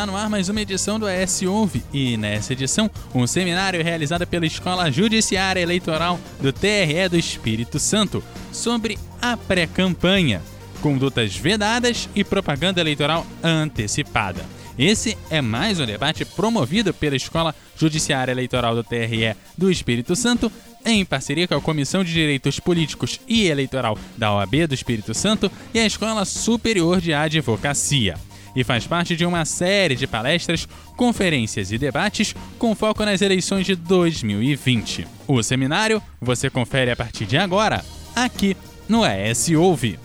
Está no ar mais uma edição do AS Ouve e nessa edição um seminário realizado pela Escola Judiciária Eleitoral do TRE do Espírito Santo sobre a pré-campanha, condutas vedadas e propaganda eleitoral antecipada. Esse é mais um debate promovido pela Escola Judiciária Eleitoral do TRE do Espírito Santo, em parceria com a Comissão de Direitos Políticos e Eleitoral da OAB do Espírito Santo e a Escola Superior de Advocacia. E faz parte de uma série de palestras, conferências e debates com foco nas eleições de 2020. O seminário você confere a partir de agora, aqui no ES Ouve.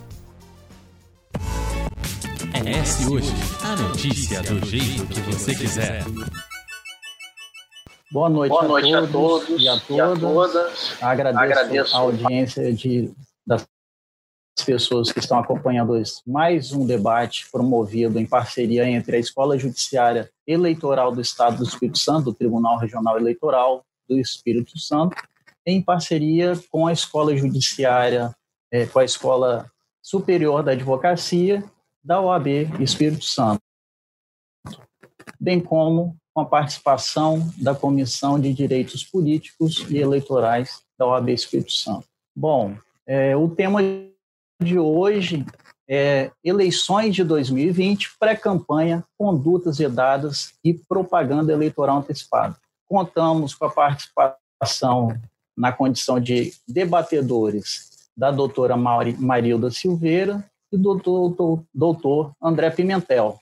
ES Hoje, a notícia do jeito que você quiser. Boa noite, Boa noite a, a, todos todos e a todas. E a todas. Agradeço, Agradeço a audiência de, das pessoas que estão acompanhando esse, mais um debate promovido em parceria entre a Escola Judiciária Eleitoral do Estado do Espírito Santo, do Tribunal Regional Eleitoral do Espírito Santo, em parceria com a Escola Judiciária, eh, com a Escola Superior da Advocacia da OAB Espírito Santo, bem como com a participação da Comissão de Direitos Políticos e Eleitorais da OAB Espírito Santo. Bom, é, o tema de hoje é eleições de 2020, pré-campanha, condutas vedadas e propaganda eleitoral antecipada. Contamos com a participação na condição de debatedores da doutora Marilda Silveira e do doutor, doutor André Pimentel,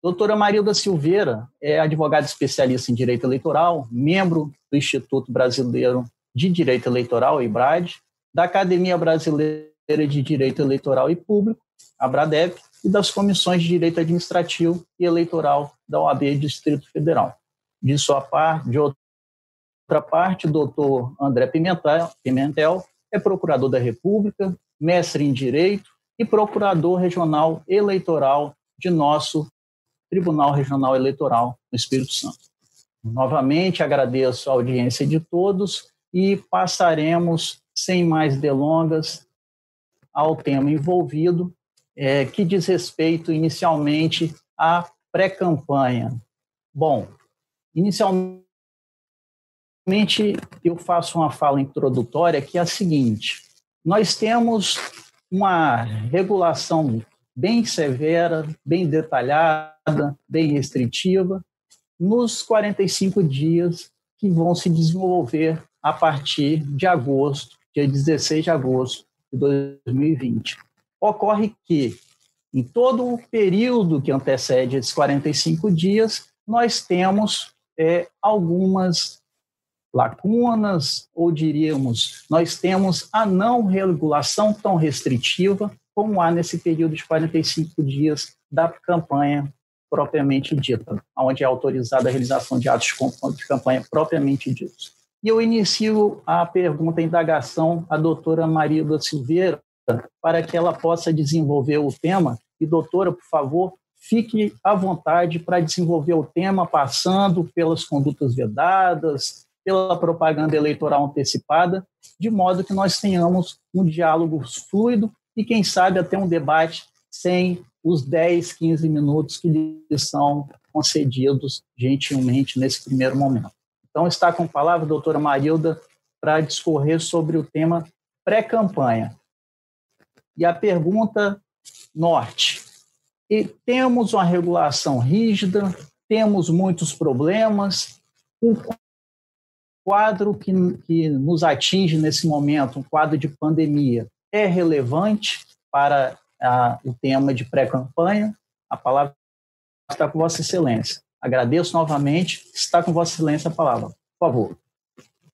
Doutora Marilda Silveira é advogada especialista em direito eleitoral, membro do Instituto Brasileiro de Direito Eleitoral, IBRAD, da Academia Brasileira de Direito Eleitoral e Público, a BRADEP, e das comissões de Direito Administrativo e Eleitoral da OAB Distrito Federal. De sua parte, de outra parte, o doutor André Pimentel, Pimentel é procurador da República, mestre em Direito e procurador regional eleitoral de nosso Tribunal Regional Eleitoral no Espírito Santo. Novamente agradeço a audiência de todos e passaremos, sem mais delongas, ao tema envolvido, é, que diz respeito inicialmente à pré-campanha. Bom, inicialmente eu faço uma fala introdutória que é a seguinte: nós temos uma regulação bem severa, bem detalhada, bem restritiva, nos 45 dias que vão se desenvolver a partir de agosto, dia 16 de agosto de 2020. Ocorre que, em todo o período que antecede esses 45 dias, nós temos é, algumas lacunas, ou diríamos, nós temos a não regulação tão restritiva como há nesse período de 45 dias da campanha propriamente dita, onde é autorizada a realização de atos de campanha propriamente ditos. E eu inicio a pergunta, a indagação à doutora Maria da Silveira, para que ela possa desenvolver o tema. E, doutora, por favor, fique à vontade para desenvolver o tema, passando pelas condutas vedadas, pela propaganda eleitoral antecipada, de modo que nós tenhamos um diálogo fluido e, quem sabe, até um debate sem os 10, 15 minutos que lhes são concedidos gentilmente nesse primeiro momento. Então, está com a palavra a doutora Marilda para discorrer sobre o tema pré-campanha. E a pergunta norte. E temos uma regulação rígida, temos muitos problemas, o quadro que, que nos atinge nesse momento, um quadro de pandemia, é relevante para a, o tema de pré-campanha. A palavra está com Vossa Excelência. Agradeço novamente. Está com Vossa Excelência a palavra. Por favor.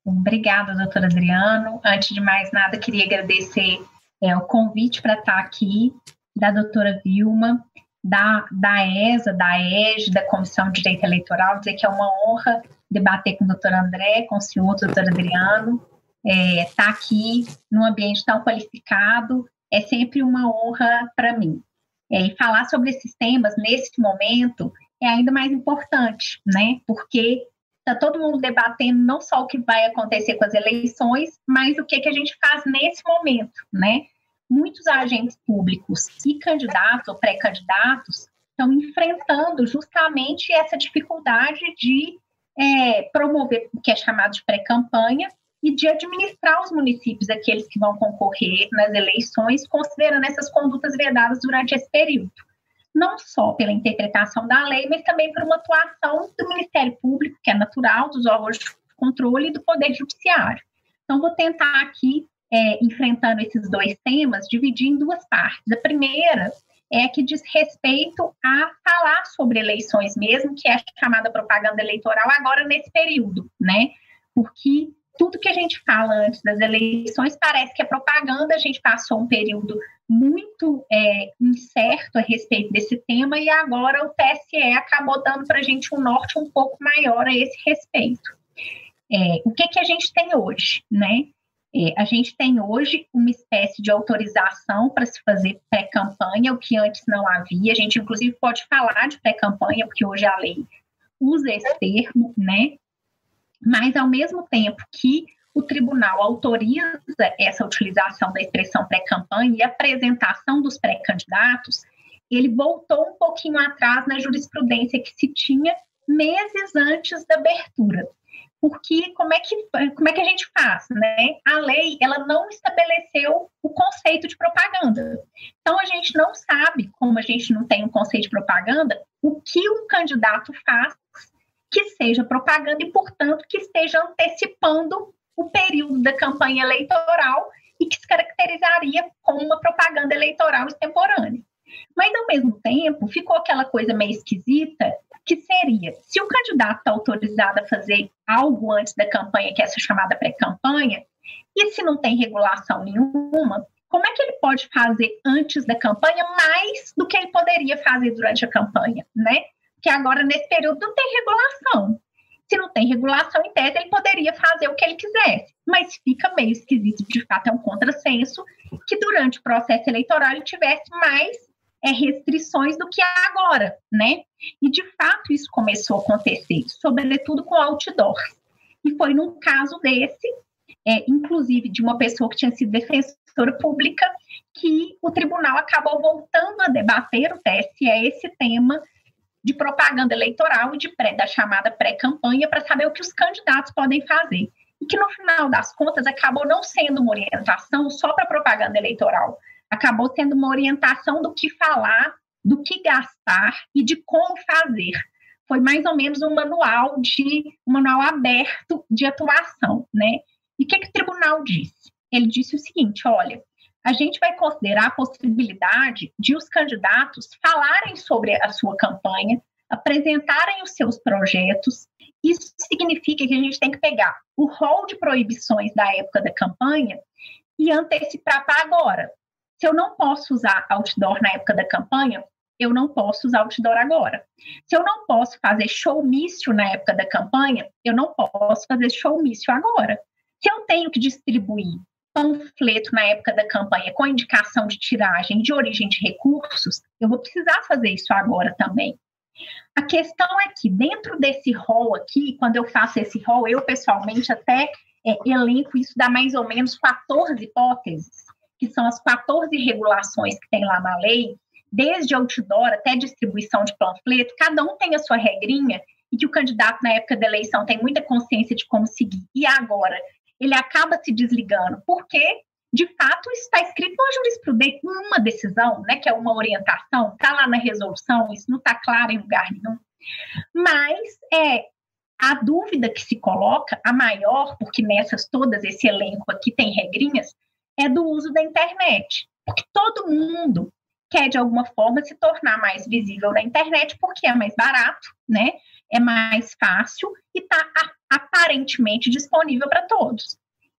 Obrigada, doutor Adriano. Antes de mais nada, queria agradecer é, o convite para estar aqui da doutora Vilma, da, da ESA, da EG, da Comissão de Direito Eleitoral, dizer que é uma honra debater com o doutor André, com o senhor, doutor Adriano, estar é, tá aqui num ambiente tão qualificado é sempre uma honra para mim. É, e falar sobre esses temas nesse momento é ainda mais importante, né? Porque está todo mundo debatendo não só o que vai acontecer com as eleições, mas o que, que a gente faz nesse momento, né? Muitos agentes públicos e candidatos ou pré-candidatos estão enfrentando justamente essa dificuldade de é, promover o que é chamado de pré-campanha e de administrar os municípios, aqueles que vão concorrer nas eleições, considerando essas condutas vedadas durante esse período. Não só pela interpretação da lei, mas também por uma atuação do Ministério Público, que é natural, dos órgãos de controle e do Poder Judiciário. Então, vou tentar aqui, é, enfrentando esses dois temas, dividir em duas partes. A primeira é que diz respeito a falar sobre eleições mesmo, que é chamada propaganda eleitoral agora nesse período, né? Porque tudo que a gente fala antes das eleições parece que é propaganda, a gente passou um período muito é, incerto a respeito desse tema e agora o TSE acabou dando para a gente um norte um pouco maior a esse respeito. É, o que, que a gente tem hoje, né? É, a gente tem hoje uma espécie de autorização para se fazer pré-campanha, o que antes não havia. A gente, inclusive, pode falar de pré-campanha, porque hoje a lei usa esse termo, né? Mas, ao mesmo tempo que o tribunal autoriza essa utilização da expressão pré-campanha e apresentação dos pré-candidatos, ele voltou um pouquinho atrás na jurisprudência que se tinha meses antes da abertura porque como é que como é que a gente faz, né? A lei ela não estabeleceu o conceito de propaganda. Então a gente não sabe, como a gente não tem um conceito de propaganda, o que um candidato faz que seja propaganda e, portanto, que esteja antecipando o período da campanha eleitoral e que se caracterizaria como uma propaganda eleitoral extemporânea. Mas, ao mesmo tempo, ficou aquela coisa meio esquisita que seria, se o candidato está autorizado a fazer algo antes da campanha, que é essa chamada pré-campanha, e se não tem regulação nenhuma, como é que ele pode fazer antes da campanha mais do que ele poderia fazer durante a campanha, né? Porque agora, nesse período, não tem regulação. Se não tem regulação em tese, ele poderia fazer o que ele quisesse. Mas fica meio esquisito, de fato, é um contrassenso que durante o processo eleitoral ele tivesse mais é, restrições do que agora, né? E de fato isso começou a acontecer, sobretudo com outdoor. E foi num caso desse, é, inclusive de uma pessoa que tinha sido defensora pública, que o tribunal acabou voltando a debater o TSE esse tema de propaganda eleitoral e de pré, da chamada pré-campanha para saber o que os candidatos podem fazer. E que no final das contas acabou não sendo uma orientação só para propaganda eleitoral, acabou sendo uma orientação do que falar, do que gastar e de como fazer. Foi mais ou menos um manual de um manual aberto de atuação, né? E o que, que o tribunal disse? Ele disse o seguinte: olha, a gente vai considerar a possibilidade de os candidatos falarem sobre a sua campanha, apresentarem os seus projetos. Isso significa que a gente tem que pegar o rol de proibições da época da campanha e antecipar para agora. Se eu não posso usar outdoor na época da campanha, eu não posso usar outdoor agora. Se eu não posso fazer showmício na época da campanha, eu não posso fazer showmício agora. Se eu tenho que distribuir panfleto na época da campanha com indicação de tiragem de origem de recursos, eu vou precisar fazer isso agora também. A questão é que dentro desse rol aqui, quando eu faço esse rol, eu pessoalmente até é, elenco isso dá mais ou menos 14 hipóteses que são as 14 regulações que tem lá na lei, desde outdoor até distribuição de panfleto, cada um tem a sua regrinha e que o candidato na época da eleição tem muita consciência de como seguir. E agora ele acaba se desligando, porque de fato está escrito na jurisprudência, uma decisão, né, que é uma orientação, está lá na resolução, isso não está claro em lugar nenhum. Mas é a dúvida que se coloca, a maior, porque nessas todas esse elenco aqui tem regrinhas, é do uso da internet. Porque todo mundo quer, de alguma forma, se tornar mais visível na internet, porque é mais barato, né? É mais fácil e está aparentemente disponível para todos.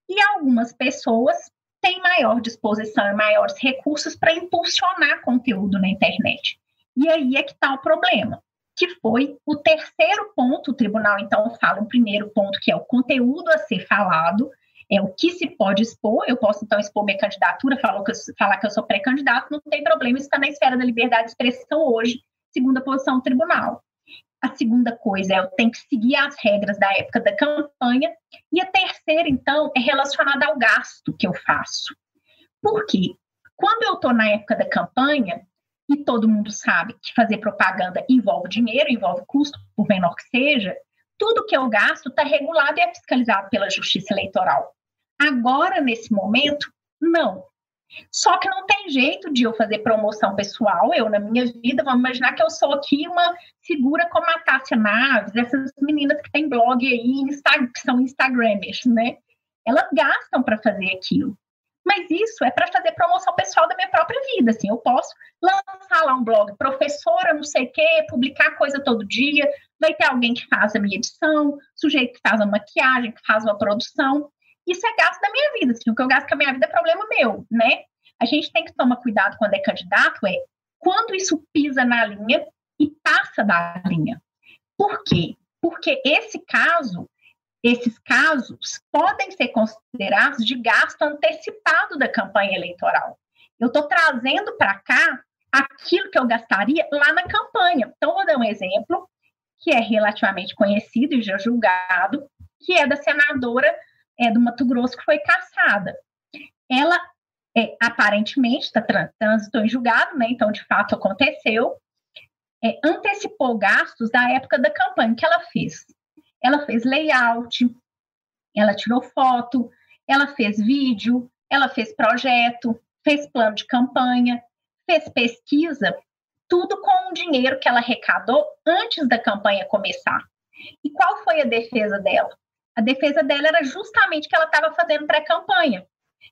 E algumas pessoas têm maior disposição e maiores recursos para impulsionar conteúdo na internet. E aí é que está o problema, que foi o terceiro ponto. O tribunal, então, fala o primeiro ponto, que é o conteúdo a ser falado, é o que se pode expor. Eu posso, então, expor minha candidatura, falar que eu, falar que eu sou pré-candidato, não tem problema, isso está na esfera da liberdade de expressão hoje, segundo a posição do tribunal. A segunda coisa é eu tenho que seguir as regras da época da campanha. E a terceira, então, é relacionada ao gasto que eu faço. Por quê? Quando eu estou na época da campanha, e todo mundo sabe que fazer propaganda envolve dinheiro, envolve custo, por menor que seja, tudo que eu gasto está regulado e é fiscalizado pela Justiça Eleitoral. Agora, nesse momento, não. Só que não tem jeito de eu fazer promoção pessoal, eu na minha vida, vamos imaginar que eu sou aqui uma figura como a Tássia Naves, essas meninas que têm blog aí, que são Instagramers, né? Elas gastam para fazer aquilo. Mas isso é para fazer promoção pessoal da minha própria vida, assim, eu posso lançar lá um blog, professora não sei o quê, publicar coisa todo dia, vai ter alguém que faz a minha edição, sujeito que faz a maquiagem, que faz uma produção, isso é gasto da minha vida. Assim, o que eu gasto com a minha vida é problema meu, né? A gente tem que tomar cuidado quando é candidato, é quando isso pisa na linha e passa da linha. Por quê? Porque esse caso, esses casos podem ser considerados de gasto antecipado da campanha eleitoral. Eu estou trazendo para cá aquilo que eu gastaria lá na campanha. Então, vou dar um exemplo que é relativamente conhecido e já julgado, que é da senadora é, do Mato Grosso que foi caçada. Ela é, aparentemente está transitou em julgado, né? Então, de fato, aconteceu. É, antecipou gastos da época da campanha que ela fez. Ela fez layout, ela tirou foto, ela fez vídeo, ela fez projeto, fez plano de campanha, fez pesquisa, tudo com o dinheiro que ela arrecadou antes da campanha começar. E qual foi a defesa dela? A defesa dela era justamente que ela estava fazendo pré-campanha,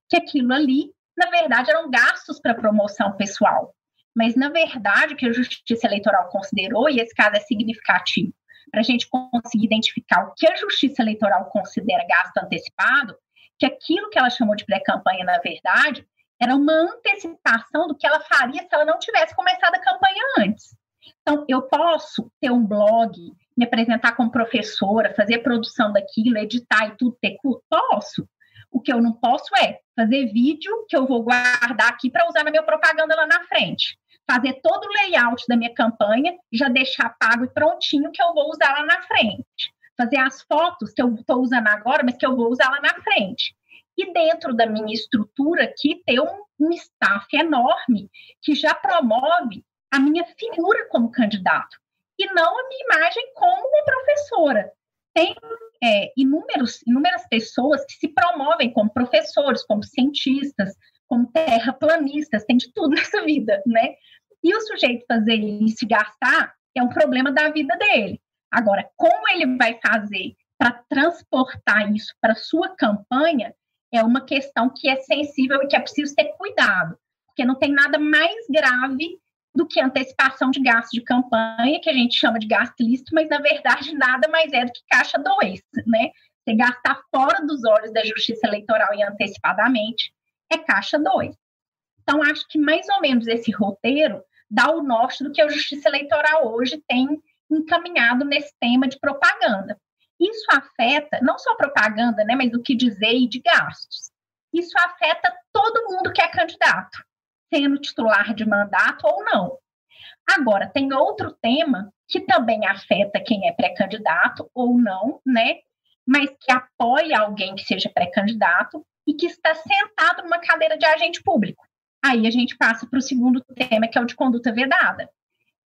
que aquilo ali, na verdade, eram gastos para promoção pessoal. Mas, na verdade, o que a Justiça Eleitoral considerou, e esse caso é significativo, para a gente conseguir identificar o que a Justiça Eleitoral considera gasto antecipado, que aquilo que ela chamou de pré-campanha, na verdade, era uma antecipação do que ela faria se ela não tivesse começado a campanha antes. Então, eu posso ter um blog, me apresentar como professora, fazer a produção daquilo, editar e tudo, ter curso? Posso. O que eu não posso é fazer vídeo que eu vou guardar aqui para usar na minha propaganda lá na frente. Fazer todo o layout da minha campanha, já deixar pago e prontinho que eu vou usar lá na frente. Fazer as fotos que eu estou usando agora, mas que eu vou usar lá na frente. E dentro da minha estrutura aqui, ter um, um staff enorme que já promove a minha figura como candidato e não a minha imagem como uma professora. Tem é, inúmeros, inúmeras pessoas que se promovem como professores, como cientistas, como terraplanistas, tem de tudo nessa vida, né? E o sujeito fazer isso e gastar é um problema da vida dele. Agora, como ele vai fazer para transportar isso para sua campanha é uma questão que é sensível e que é preciso ter cuidado, porque não tem nada mais grave do que antecipação de gasto de campanha, que a gente chama de gasto lícito, mas na verdade nada mais é do que caixa 2, né? Você gastar fora dos olhos da justiça eleitoral e antecipadamente é caixa 2. Então, acho que mais ou menos esse roteiro dá o norte do que a justiça eleitoral hoje tem encaminhado nesse tema de propaganda. Isso afeta não só propaganda, né, mas o que dizer e de gastos. Isso afeta todo mundo que é candidato sendo titular de mandato ou não. Agora, tem outro tema que também afeta quem é pré-candidato ou não, né? Mas que apoia alguém que seja pré-candidato e que está sentado numa cadeira de agente público. Aí a gente passa para o segundo tema, que é o de conduta vedada.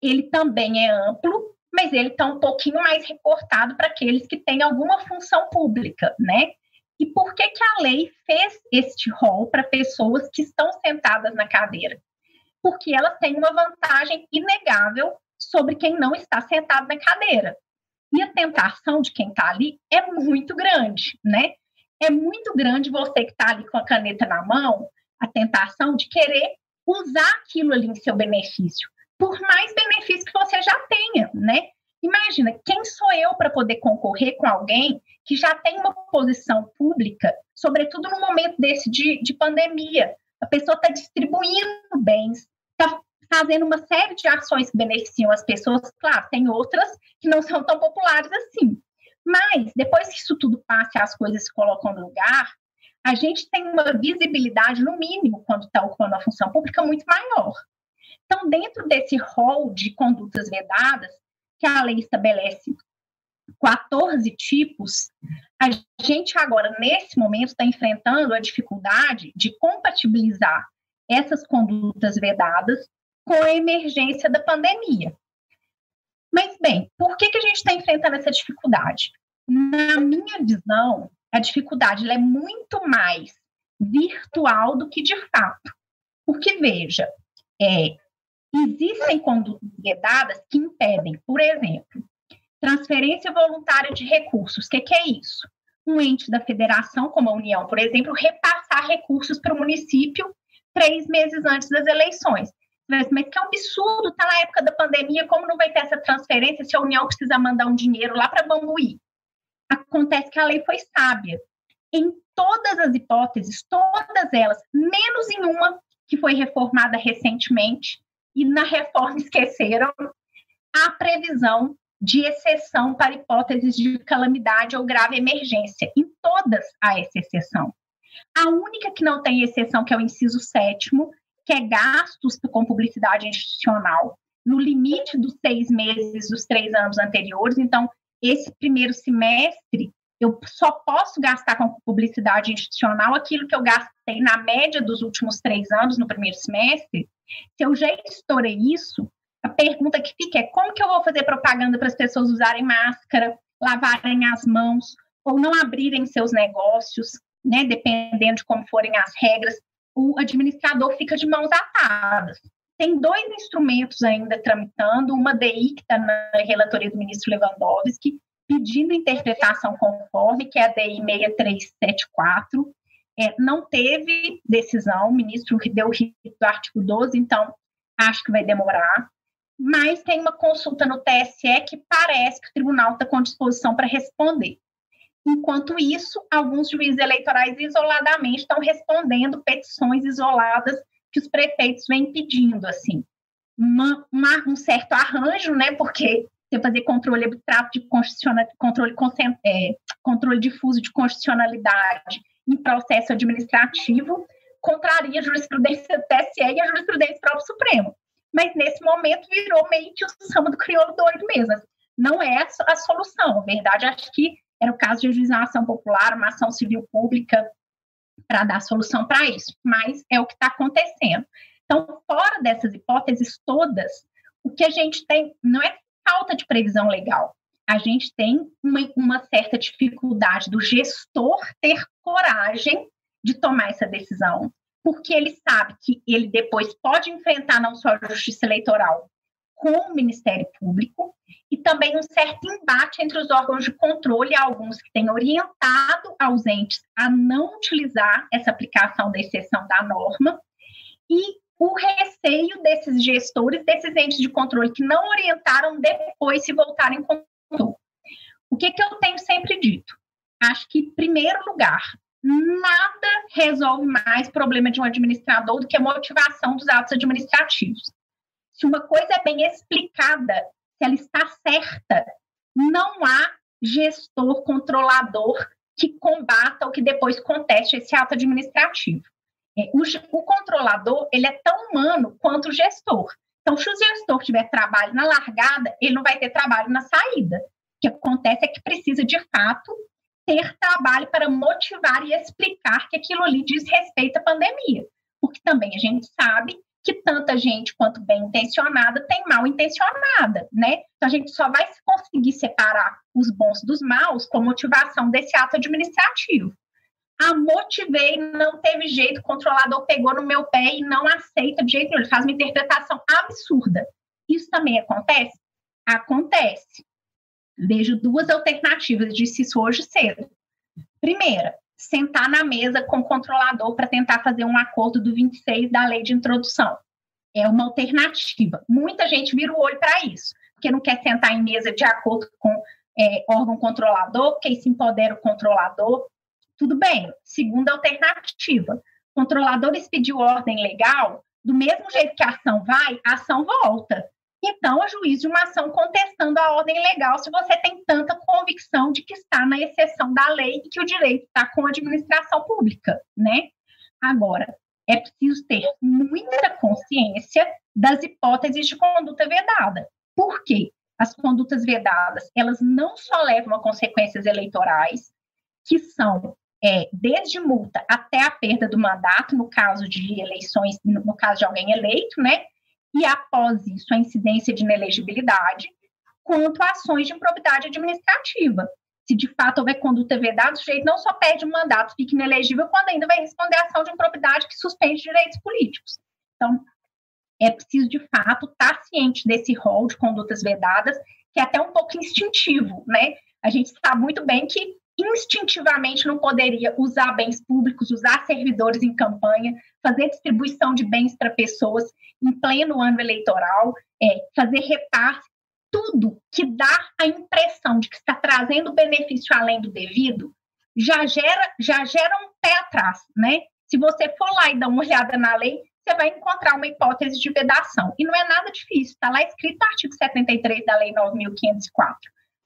Ele também é amplo, mas ele está um pouquinho mais recortado para aqueles que têm alguma função pública, né? E por que, que a lei fez este rol para pessoas que estão sentadas na cadeira? Porque elas têm uma vantagem inegável sobre quem não está sentado na cadeira. E a tentação de quem está ali é muito grande, né? É muito grande você que está ali com a caneta na mão, a tentação de querer usar aquilo ali em seu benefício, por mais benefício que você já tenha, né? Imagina, quem sou eu para poder concorrer com alguém que já tem uma posição pública, sobretudo no momento desse de, de pandemia? A pessoa está distribuindo bens, está fazendo uma série de ações que beneficiam as pessoas. Claro, tem outras que não são tão populares assim. Mas, depois que isso tudo passa e as coisas se colocam no lugar, a gente tem uma visibilidade, no mínimo, quando está ocupando a função pública, muito maior. Então, dentro desse rol de condutas vedadas, que a lei estabelece 14 tipos, a gente agora, nesse momento, está enfrentando a dificuldade de compatibilizar essas condutas vedadas com a emergência da pandemia. Mas, bem, por que, que a gente está enfrentando essa dificuldade? Na minha visão, a dificuldade é muito mais virtual do que de fato. Porque, veja, é, existem condutas vedadas que impedem, por exemplo, transferência voluntária de recursos. O que, que é isso? Um ente da federação, como a União, por exemplo, repassar recursos para o município três meses antes das eleições. Mas que absurdo, está na época da pandemia, como não vai ter essa transferência se a União precisa mandar um dinheiro lá para Bambuí? Acontece que a lei foi sábia. Em todas as hipóteses, todas elas, menos em uma que foi reformada recentemente, e na reforma esqueceram a previsão de exceção para hipóteses de calamidade ou grave emergência. Em todas há essa exceção. A única que não tem exceção, que é o inciso sétimo, que é gastos com publicidade institucional, no limite dos seis meses dos três anos anteriores. Então, esse primeiro semestre, eu só posso gastar com publicidade institucional aquilo que eu gastei na média dos últimos três anos no primeiro semestre. Se eu já estourei isso, a pergunta que fica é como que eu vou fazer propaganda para as pessoas usarem máscara, lavarem as mãos ou não abrirem seus negócios, né, dependendo de como forem as regras o administrador fica de mãos atadas. Tem dois instrumentos ainda tramitando, uma DI que está na relatoria do ministro Lewandowski, pedindo interpretação conforme, que é a DI 6374. É, não teve decisão, o ministro deu o artigo 12, então acho que vai demorar. Mas tem uma consulta no TSE que parece que o tribunal está com disposição para responder. Enquanto isso, alguns juízes eleitorais isoladamente estão respondendo petições isoladas que os prefeitos vêm pedindo, assim. Uma, uma, um certo arranjo, né? Porque você fazer controle abstrato de constitucionalidade, controle, é, controle difuso de constitucionalidade em processo administrativo contraria a jurisprudência do TSE e a jurisprudência do próprio Supremo. Mas nesse momento virou meio que o samba do crioulo doido mesmo. Não é a, solução. Na verdade, acho que era o caso de ajuizar uma ação popular, uma ação civil pública, para dar solução para isso. Mas é o que está acontecendo. Então, fora dessas hipóteses todas, o que a gente tem não é falta de previsão legal. A gente tem uma, uma certa dificuldade do gestor ter coragem de tomar essa decisão, porque ele sabe que ele depois pode enfrentar não só a justiça eleitoral com o Ministério Público, e também um certo embate entre os órgãos de controle, alguns que têm orientado aos entes a não utilizar essa aplicação da exceção da norma, e o receio desses gestores, desses entes de controle que não orientaram depois se voltarem. O que, que eu tenho sempre dito? Acho que, em primeiro lugar, nada resolve mais problema de um administrador do que a motivação dos atos administrativos. Se uma coisa é bem explicada se ela está certa, não há gestor controlador que combata ou que depois conteste esse ato administrativo. É, o, o, controlador ele é tão humano quanto o gestor. Então, se o gestor tiver trabalho na largada, ele não vai ter trabalho na saída. O que acontece é que precisa, de fato, ter trabalho para motivar e explicar que aquilo ali diz respeito à pandemia. Porque também a gente sabe que tanta gente quanto bem intencionada tem mal intencionada, né? Então a gente só vai conseguir separar os bons dos maus com motivação desse ato administrativo. Ah, motivei, não teve jeito, o controlador pegou no meu pé e não aceita de jeito nenhum, ele faz uma interpretação absurda. Isso também acontece? Acontece. Vejo duas alternativas, disse isso hoje cedo. Primeira, sentar na mesa com o controlador para tentar fazer um acordo do 26 da lei de introdução. É uma alternativa. Muita gente vira o olho para isso, porque não quer sentar em mesa de acordo com é, órgão controlador, porque isso empodera o controlador. Tudo bem. Segunda alternativa. O controlador expediu ordem legal, do mesmo jeito que a ação vai, a ação volta. Então, a juiz de uma ação contestando a ordem legal se você tem tanta convicção de que está na exceção da lei e que o direito está com a administração pública, né? Agora, é preciso ter muita consciência das hipóteses de conduta vedada. Por quê? As condutas vedadas, elas não só levam a consequências eleitorais, que são é, desde multa até a perda do mandato, no caso de eleições, no caso de alguém eleito, né? e, após isso, a incidência de inelegibilidade, quanto ações de improbidade administrativa. Se de fato houver conduta vedada, o sujeito não só perde o mandato, fica inelegível, quando ainda vai responder a ação de improbidade que suspende direitos políticos. Então, é preciso, de fato, estar ciente desse rol de condutas vedadas, que é até um pouco instintivo, né? A gente sabe muito bem que instintivamente não poderia usar bens públicos, usar servidores em campanha, fazer distribuição de bens para pessoas em pleno ano eleitoral, é, fazer repasse, tudo que dá a impressão de que está trazendo benefício além do devido, já gera, já gera um pé atrás, né? Se você for lá e dar uma olhada na lei, você vai encontrar uma hipótese de vedação. E não é nada difícil, está lá escrito no artigo 73 da Lei 9.504.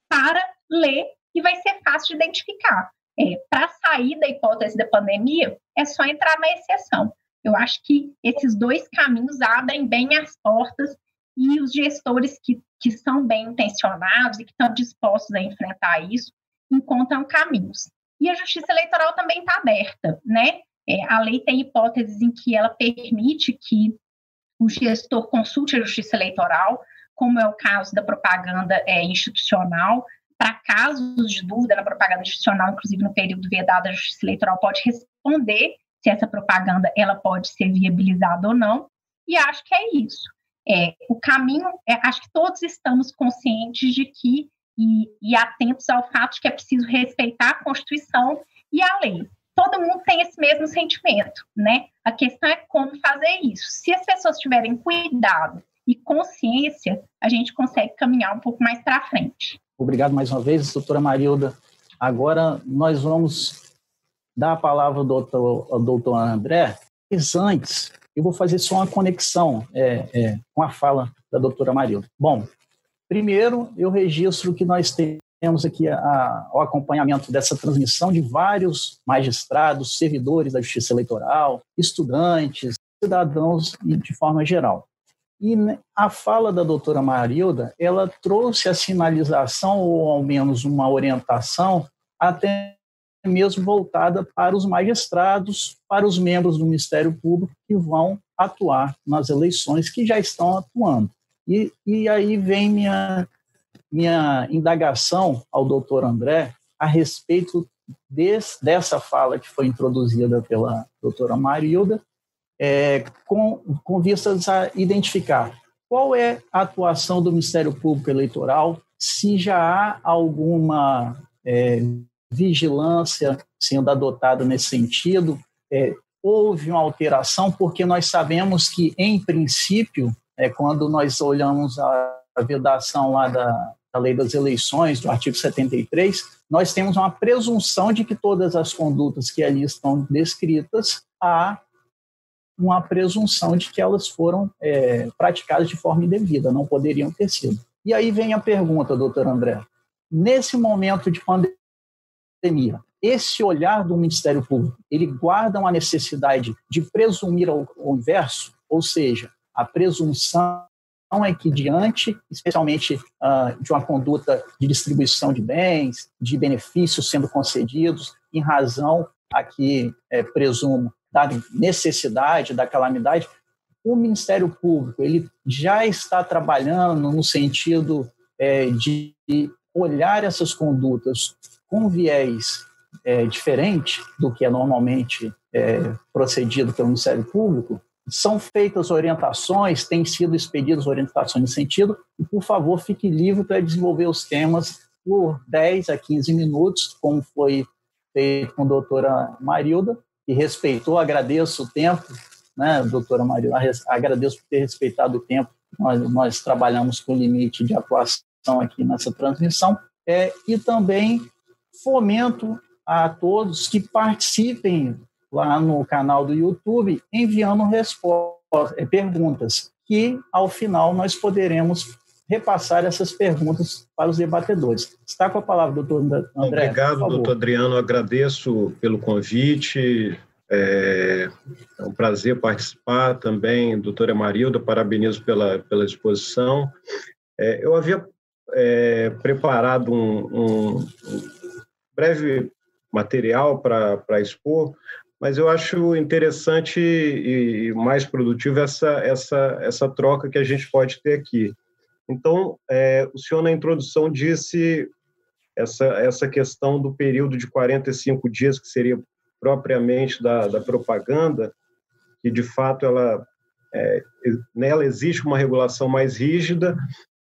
Para ler e vai ser fácil de identificar. É, Para sair da hipótese da pandemia, é só entrar na exceção. Eu acho que esses dois caminhos abrem bem as portas e os gestores que, que são bem intencionados e que estão dispostos a enfrentar isso encontram caminhos. E a justiça eleitoral também está aberta, né? É, a lei tem hipóteses em que ela permite que o gestor consulte a justiça eleitoral, como é o caso da propaganda é, institucional, para casos de dúvida na propaganda institucional, inclusive no período vedado, a Justiça Eleitoral pode responder se essa propaganda ela pode ser viabilizada ou não. E acho que é isso. É, o caminho, é, acho que todos estamos conscientes de que e, e atentos ao fato de que é preciso respeitar a Constituição e a lei. Todo mundo tem esse mesmo sentimento, né? A questão é como fazer isso. Se as pessoas tiverem cuidado e consciência, a gente consegue caminhar um pouco mais para frente. Obrigado mais uma vez, doutora Marilda. Agora nós vamos dar a palavra ao doutor, ao doutor André. Mas antes, eu vou fazer só uma conexão é, é, com a fala da doutora Marilda. Bom, primeiro eu registro que nós temos aqui a, a, o acompanhamento dessa transmissão de vários magistrados, servidores da Justiça Eleitoral, estudantes, cidadãos de forma geral. E a fala da doutora Marilda, ela trouxe a sinalização, ou ao menos uma orientação, até mesmo voltada para os magistrados, para os membros do Ministério Público que vão atuar nas eleições, que já estão atuando. E, e aí vem minha, minha indagação ao doutor André a respeito desse, dessa fala que foi introduzida pela doutora Marilda, é, com, com vistas a identificar. Qual é a atuação do Ministério Público Eleitoral, se já há alguma é, vigilância sendo adotada nesse sentido, é, houve uma alteração, porque nós sabemos que, em princípio, é, quando nós olhamos a, a vedação lá da, da lei das eleições, do artigo 73, nós temos uma presunção de que todas as condutas que ali estão descritas há uma presunção de que elas foram é, praticadas de forma indevida, não poderiam ter sido. E aí vem a pergunta, doutor André. Nesse momento de pandemia, esse olhar do Ministério Público, ele guarda uma necessidade de presumir o, inverso, ou seja, a presunção é que diante, especialmente uh, de uma conduta de distribuição de bens, de benefícios sendo concedidos, em razão, aqui é, presumo, da necessidade, da calamidade, o Ministério Público ele já está trabalhando no sentido é, de olhar essas condutas com viés é, diferente do que é normalmente é, procedido pelo Ministério Público, são feitas orientações, têm sido expedidas orientações nesse sentido, e, por favor, fique livre para desenvolver os temas por 10 a 15 minutos, como foi feito com a doutora Marilda, que respeitou, agradeço o tempo, né, doutora Maria, agradeço por ter respeitado o tempo, nós, nós trabalhamos com limite de atuação aqui nessa transmissão, é, e também fomento a todos que participem lá no canal do YouTube, enviando respostas, é, perguntas, que ao final nós poderemos repassar essas perguntas para os debatedores. Está com a palavra, doutor André. Obrigado, doutor Adriano. Agradeço pelo convite. É, é um prazer participar também, doutora Marilda, parabenizo pela, pela exposição. É, eu havia é, preparado um, um, um, breve material para expor, mas eu acho interessante e mais produtivo essa, essa, essa troca que a gente pode ter aqui. Então, é, o senhor na introdução disse essa, essa questão do período de 45 dias, que seria propriamente da, da propaganda, que de fato ela, é, nela existe uma regulação mais rígida,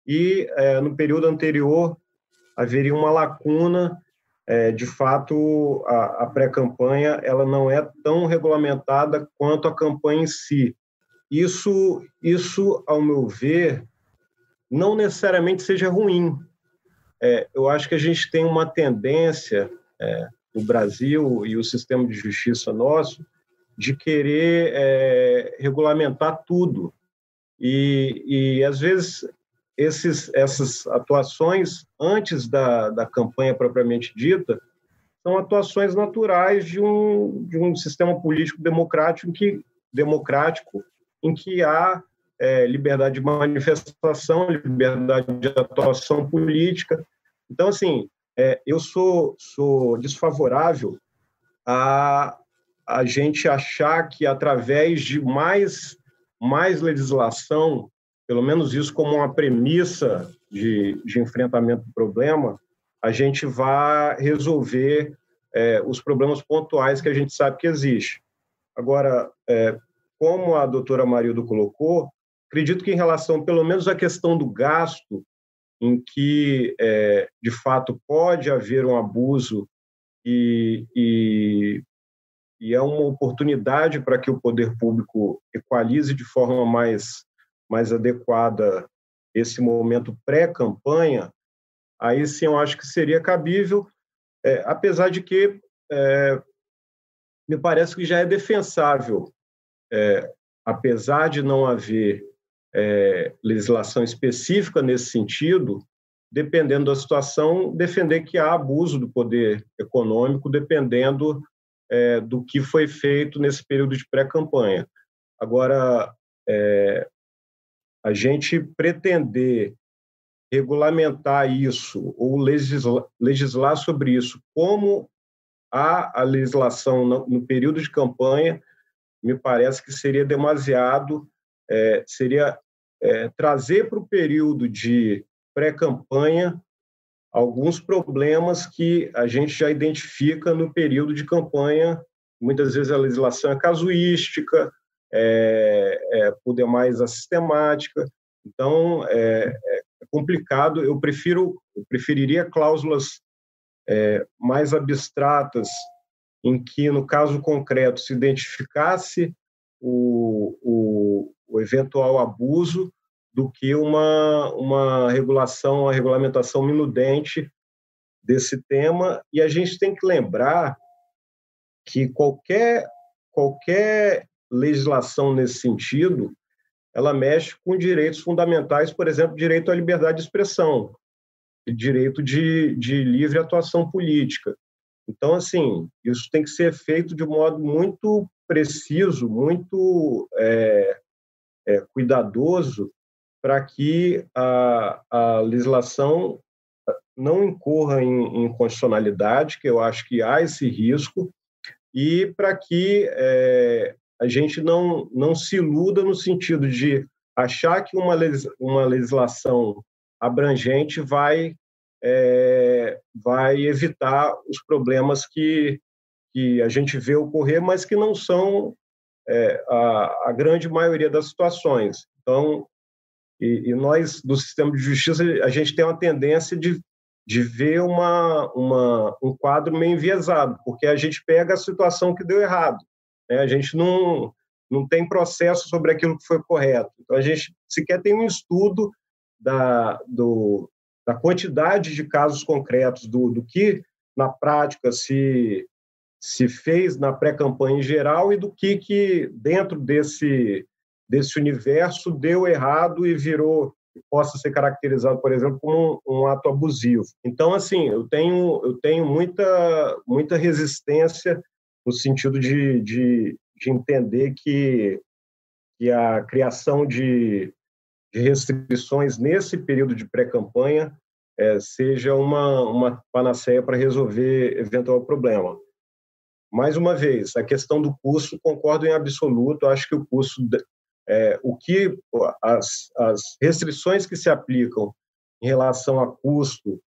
e é, no período anterior haveria uma lacuna é, de fato, a, a pré-campanha ela não é tão regulamentada quanto a campanha em si. Isso, isso, ao meu ver, não necessariamente seja ruim. É, eu acho que a gente tem uma tendência é, no Brasil e o sistema de justiça nosso de querer é, regulamentar tudo. E, e, às vezes, esses, essas atuações antes da, da campanha propriamente dita são atuações naturais de um, de um sistema político democrático em que, democrático, em que há é, liberdade de manifestação, liberdade de atuação política. Então, assim, é, eu sou, sou desfavorável a a gente achar que através de mais, mais legislação pelo menos isso como uma premissa de, de enfrentamento do problema, a gente vai resolver é, os problemas pontuais que a gente sabe que existe. Agora, é, como a doutora Marildo colocou, acredito que em relação, pelo menos, à questão do gasto, em que, é, de fato, pode haver um abuso e, e, e é uma oportunidade para que o poder público equalize de forma mais mais adequada esse momento pré-campanha, aí sim eu acho que seria cabível, é, apesar de que é, me parece que já é defensável, é, apesar de não haver é, legislação específica nesse sentido, dependendo da situação, defender que há abuso do poder econômico, dependendo é, do que foi feito nesse período de pré-campanha. Agora, é, a gente pretender regulamentar isso ou legislar, legislar sobre isso como há a legislação no, no, período de campanha, me parece que seria demasiado, é, seria é, trazer para o período de pré-campanha alguns problemas que a gente já identifica no período de campanha. Muitas vezes a legislação é casuística, é, é, por demais a sistemática. Então, é, é complicado. Eu prefiro, eu preferiria cláusulas é, mais abstratas, em que, no caso concreto, se identificasse o, o, o eventual abuso, do que uma, uma regulação, uma regulamentação minudente desse tema. E a gente tem que lembrar que qualquer, qualquer legislação nesse sentido, ela mexe com direitos fundamentais, por exemplo, direito à liberdade de expressão, direito de, de livre atuação política. Então, assim, isso tem que ser feito de modo muito preciso, muito é, é, cuidadoso, para que a, a legislação não incorra em, em constitucionalidade, que eu acho que há esse risco, e para que é, a gente não, não se iluda no sentido de achar que uma, uma legislação abrangente vai, é, vai evitar os problemas que, que a gente vê ocorrer, mas que não são é, a, a, grande maioria das situações. Então, e, e, nós, do sistema de justiça, a gente tem uma tendência de, de ver uma, uma, um quadro meio enviesado, porque a gente pega a situação que deu errado. Né? A gente não, não tem processo sobre aquilo que foi correto. Então, a gente sequer tem um estudo da, do, da quantidade de casos concretos, do, do que, na prática, se, se fez na pré-campanha em geral e do que, que dentro desse, desse universo deu errado e virou possa ser caracterizado, por exemplo, como um, um, ato abusivo. Então, assim, eu tenho eu tenho muita muita resistência no sentido de, de, de entender que, que a criação de, de restrições nesse período de pré-campanha é, seja uma, uma panaceia para resolver eventual problema. mais uma vez, a questão do custo, concordo em absoluto, acho que o custo, é, o que as, as restrições que se aplicam em relação a custo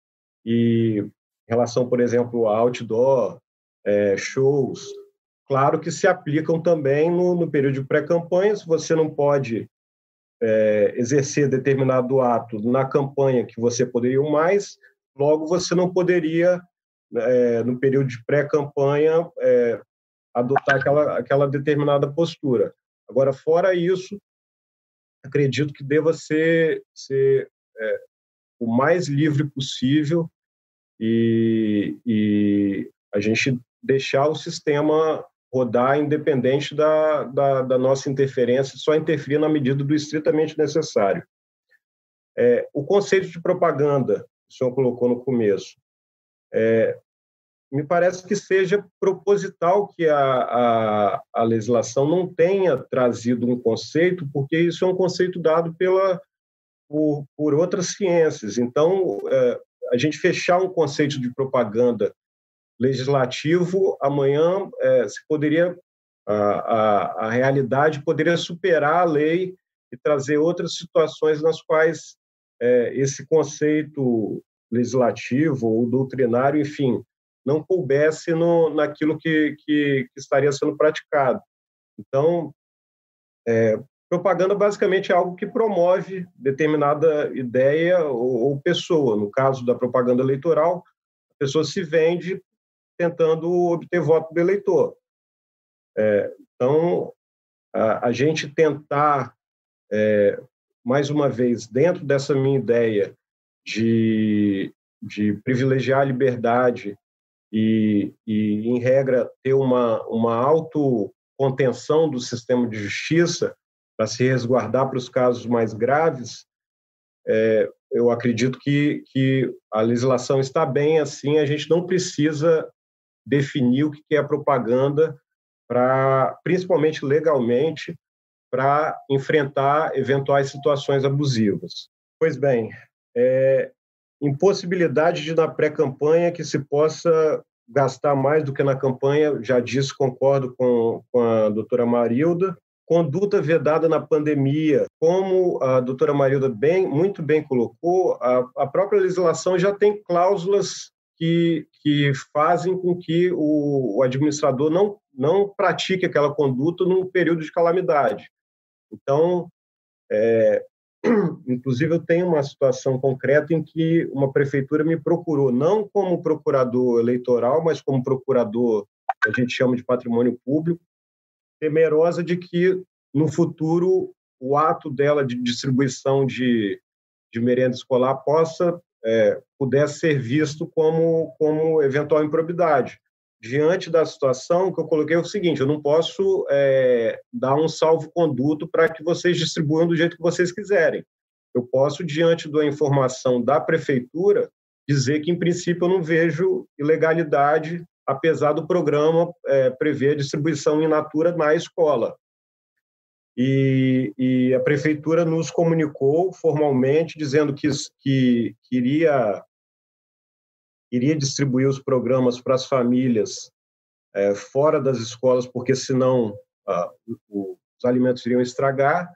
e em relação, por exemplo, a outdoor, é, shows, claro que se aplicam também no, no período de pré-campanha, se você não pode é, exercer determinado ato na campanha que você poderia mais, logo você não poderia, é, no período de pré-campanha, é, adotar aquela, aquela determinada postura. Agora, fora isso, acredito que deva ser, ser é, o mais livre possível e, e a gente deixar o sistema rodar independente da, da, da, nossa interferência, só interferir na medida do estritamente necessário. É, o conceito de propaganda, que o senhor colocou no começo, é, me parece que seja proposital que a, a, a, legislação não tenha trazido um conceito, porque isso é um conceito dado pela, por, por outras ciências. Então, é, a gente fechar um conceito de propaganda legislativo, amanhã é, se poderia a, a, a, realidade poderia superar a lei e trazer outras situações nas quais é, esse conceito legislativo ou doutrinário, enfim, não coubesse no, naquilo que, que, que estaria sendo praticado. Então, é, propaganda basicamente é algo que promove determinada ideia ou, ou pessoa. No caso da propaganda eleitoral, a pessoa se vende tentando obter voto do eleitor. É, então, a, a, gente tentar, é, mais uma vez, dentro dessa minha ideia de, de privilegiar a liberdade e, e, em regra, ter uma, uma autocontenção do sistema de justiça para se resguardar para os casos mais graves, é, eu acredito que, que a legislação está bem assim, a gente não precisa definir o que é propaganda, para principalmente legalmente, para enfrentar eventuais situações abusivas. Pois bem, é, impossibilidade de na pré-campanha que se possa gastar mais do que na campanha, já disse, concordo com, com a doutora Marilda. Conduta vedada na pandemia, como a doutora Marilda bem, muito bem colocou, a, a própria legislação já tem cláusulas que, que fazem com que o, o administrador não, não pratique aquela conduta num período de calamidade. Então, é, inclusive, eu tenho uma situação concreta em que uma prefeitura me procurou, não como procurador eleitoral, mas como procurador, que a gente chama de patrimônio público, temerosa de que, no futuro, o ato dela de distribuição de, de merenda escolar possa é, pudesse ser visto como, como eventual improbidade. Diante da situação, que eu coloquei é o seguinte: eu não posso é, dar um salvo-conduto para que vocês distribuam do jeito que vocês quiserem. Eu posso, diante da informação da prefeitura, dizer que, em princípio, eu não vejo ilegalidade, apesar do programa é, prever a distribuição in natura na escola. E, e, a prefeitura nos comunicou formalmente dizendo que, que queria iria distribuir os programas para as famílias é, fora das escolas, porque senão ah, os alimentos iriam estragar.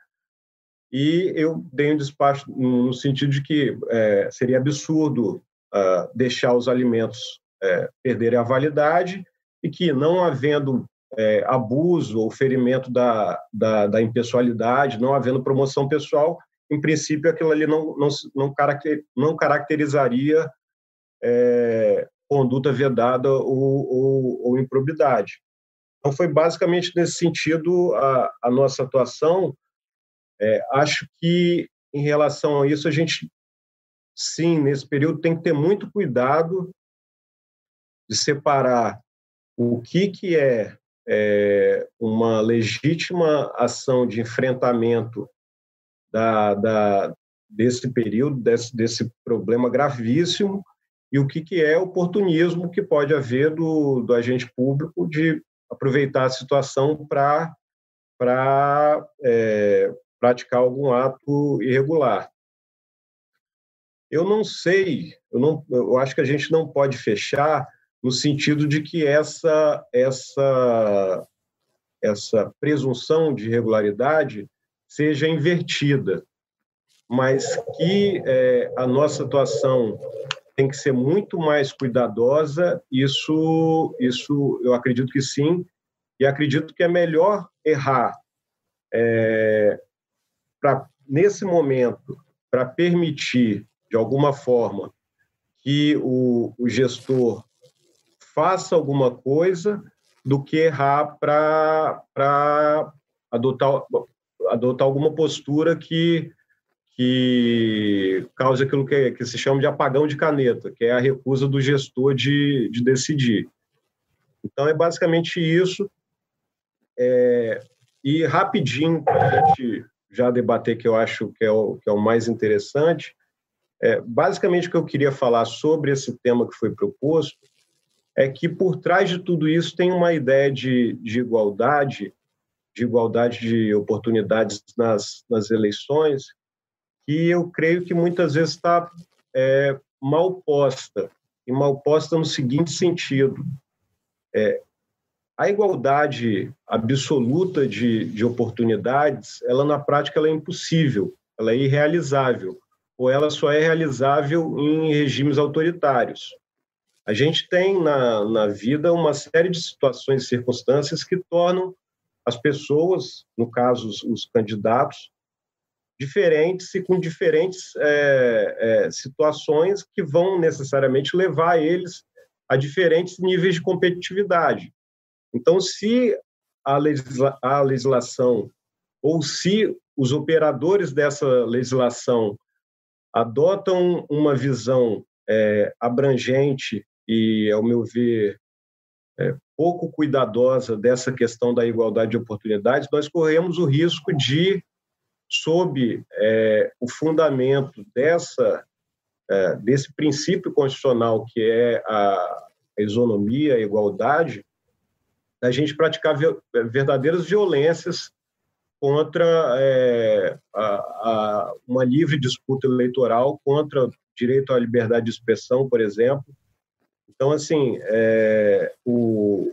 E eu dei um despacho no sentido de que é, seria absurdo ah, deixar os alimentos é, perderem a validade e que, não havendo é, abuso ou ferimento da, da, da, impessoalidade, não havendo promoção pessoal, em princípio aquilo ali não, não, não, caracter, não caracterizaria é, conduta vedada ou, ou, ou, improbidade. Então, foi basicamente nesse sentido a, a nossa atuação. É, acho que, em relação a isso, a gente, sim, nesse período, tem que ter muito cuidado de separar o que, que é é, uma legítima ação de enfrentamento da, da, desse período, desse, desse problema gravíssimo, e o que, que é oportunismo que pode haver do, do agente público de aproveitar a situação para é, praticar algum ato irregular. Eu não sei, eu, não, eu acho que a gente não pode fechar no sentido de que essa, essa, essa presunção de regularidade seja invertida, mas que é, a nossa atuação tem que ser muito mais cuidadosa, isso, isso eu acredito que sim, e acredito que é melhor errar é, pra, nesse momento para permitir, de alguma forma, que o, o gestor faça alguma coisa do que errar para adotar, adotar alguma postura que, que cause aquilo que, que se chama de apagão de caneta, que é a recusa do gestor de, de decidir. Então, é basicamente isso. É, e rapidinho, para a gente já debater, que eu acho que é o, que é o mais interessante, é, basicamente o que eu queria falar sobre esse tema que foi proposto é que por trás de tudo isso tem uma ideia de, de igualdade, de igualdade de oportunidades nas, nas eleições, que eu creio que muitas vezes está é, mal posta, e mal posta no seguinte sentido: é, a igualdade absoluta de, de oportunidades, ela na prática ela é impossível, ela é irrealizável, ou ela só é realizável em regimes autoritários. A gente tem na, na vida uma série de situações e circunstâncias que tornam as pessoas, no caso os, os candidatos, diferentes e com diferentes é, é, situações que vão necessariamente levar eles a diferentes níveis de competitividade. Então, se a, legisla a legislação ou se os operadores dessa legislação adotam uma visão é, abrangente e, ao meu ver, é, pouco cuidadosa dessa questão da igualdade de oportunidades, nós corremos o risco de, sob é, o fundamento dessa é, desse princípio constitucional que é a isonomia, a igualdade, a gente praticar verdadeiras violências contra é, a, a, uma livre disputa eleitoral, contra o direito à liberdade de expressão, por exemplo, então, assim, é, o,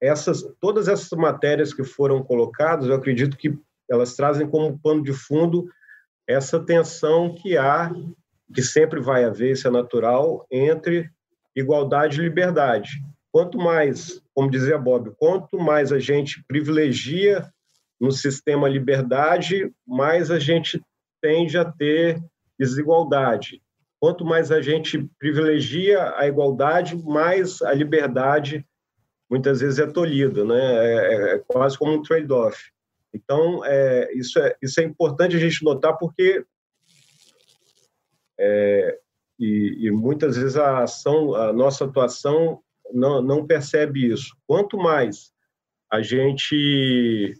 essas, todas essas matérias que foram colocadas, eu acredito que elas trazem como pano de fundo essa tensão que há, que sempre vai haver, isso é natural, entre igualdade e liberdade. Quanto mais, como dizia Bob, quanto mais a gente privilegia no sistema liberdade, mais a gente tende a ter desigualdade. Quanto mais a gente privilegia a igualdade, mais a liberdade muitas vezes é tolhida, né? É, é, é quase como um trade-off. Então, é, isso, é, isso é importante a gente notar porque é, e, e, muitas vezes a ação, a nossa atuação não, não percebe isso. Quanto mais a gente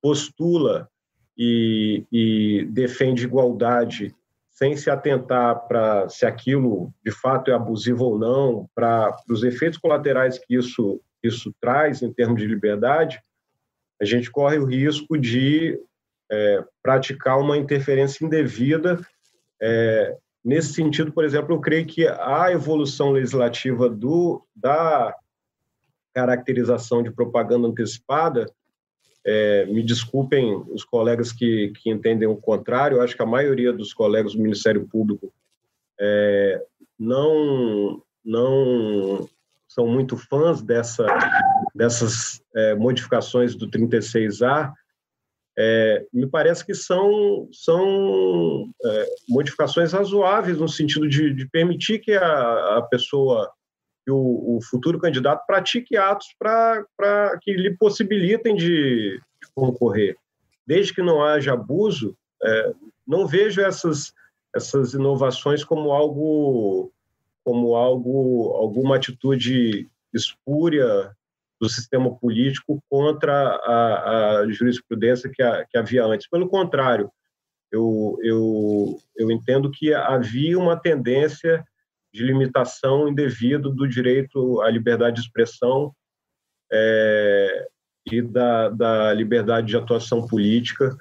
postula e, e defende igualdade sem se atentar para se aquilo de fato é abusivo ou não, para os efeitos colaterais que isso, isso traz em termos de liberdade, a gente corre o risco de é, praticar uma interferência indevida. É, nesse sentido, por exemplo, eu creio que a evolução legislativa do, da caracterização de propaganda antecipada é, me desculpem os colegas que, que entendem o contrário, eu acho que a maioria dos colegas do Ministério Público é, não, não são muito fãs dessa, dessas é, modificações do 36A, é, me parece que são, são é, modificações razoáveis no sentido de, de permitir que a, a pessoa que o, o futuro candidato pratique atos para que lhe possibilitem de, de, concorrer. Desde que não haja abuso, é, não vejo essas, essas inovações como algo como algo alguma atitude espúria do sistema político contra a, a jurisprudência que, a, que havia antes. Pelo contrário, eu, eu, eu entendo que havia uma tendência de limitação indevida do direito à liberdade de expressão é, e da, da liberdade de atuação política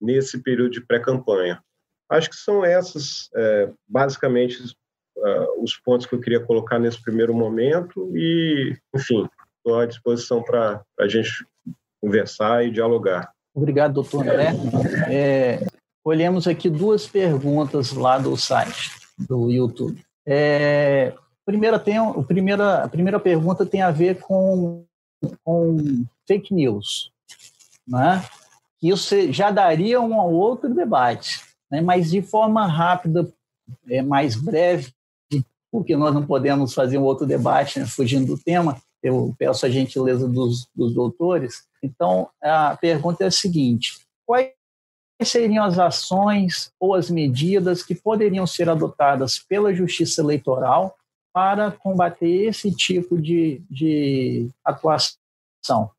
nesse período de pré-campanha. Acho que são essas, é, basicamente, uh, os pontos que eu queria colocar nesse primeiro momento e, enfim, estou à disposição para a gente conversar e dialogar. Obrigado, doutor André. É, olhemos aqui duas perguntas lá do site, do YouTube. É, primeira tem, a, primeira, a primeira pergunta tem a ver com, com fake news. Né? Isso já daria um outro debate, né? mas de forma rápida, é, mais breve, porque nós não podemos fazer um outro debate né, fugindo do tema, eu peço a gentileza dos, dos doutores. Então, a pergunta é a seguinte: quais seriam as ações ou as medidas que poderiam ser adotadas pela Justiça Eleitoral para combater esse tipo de, de atuação?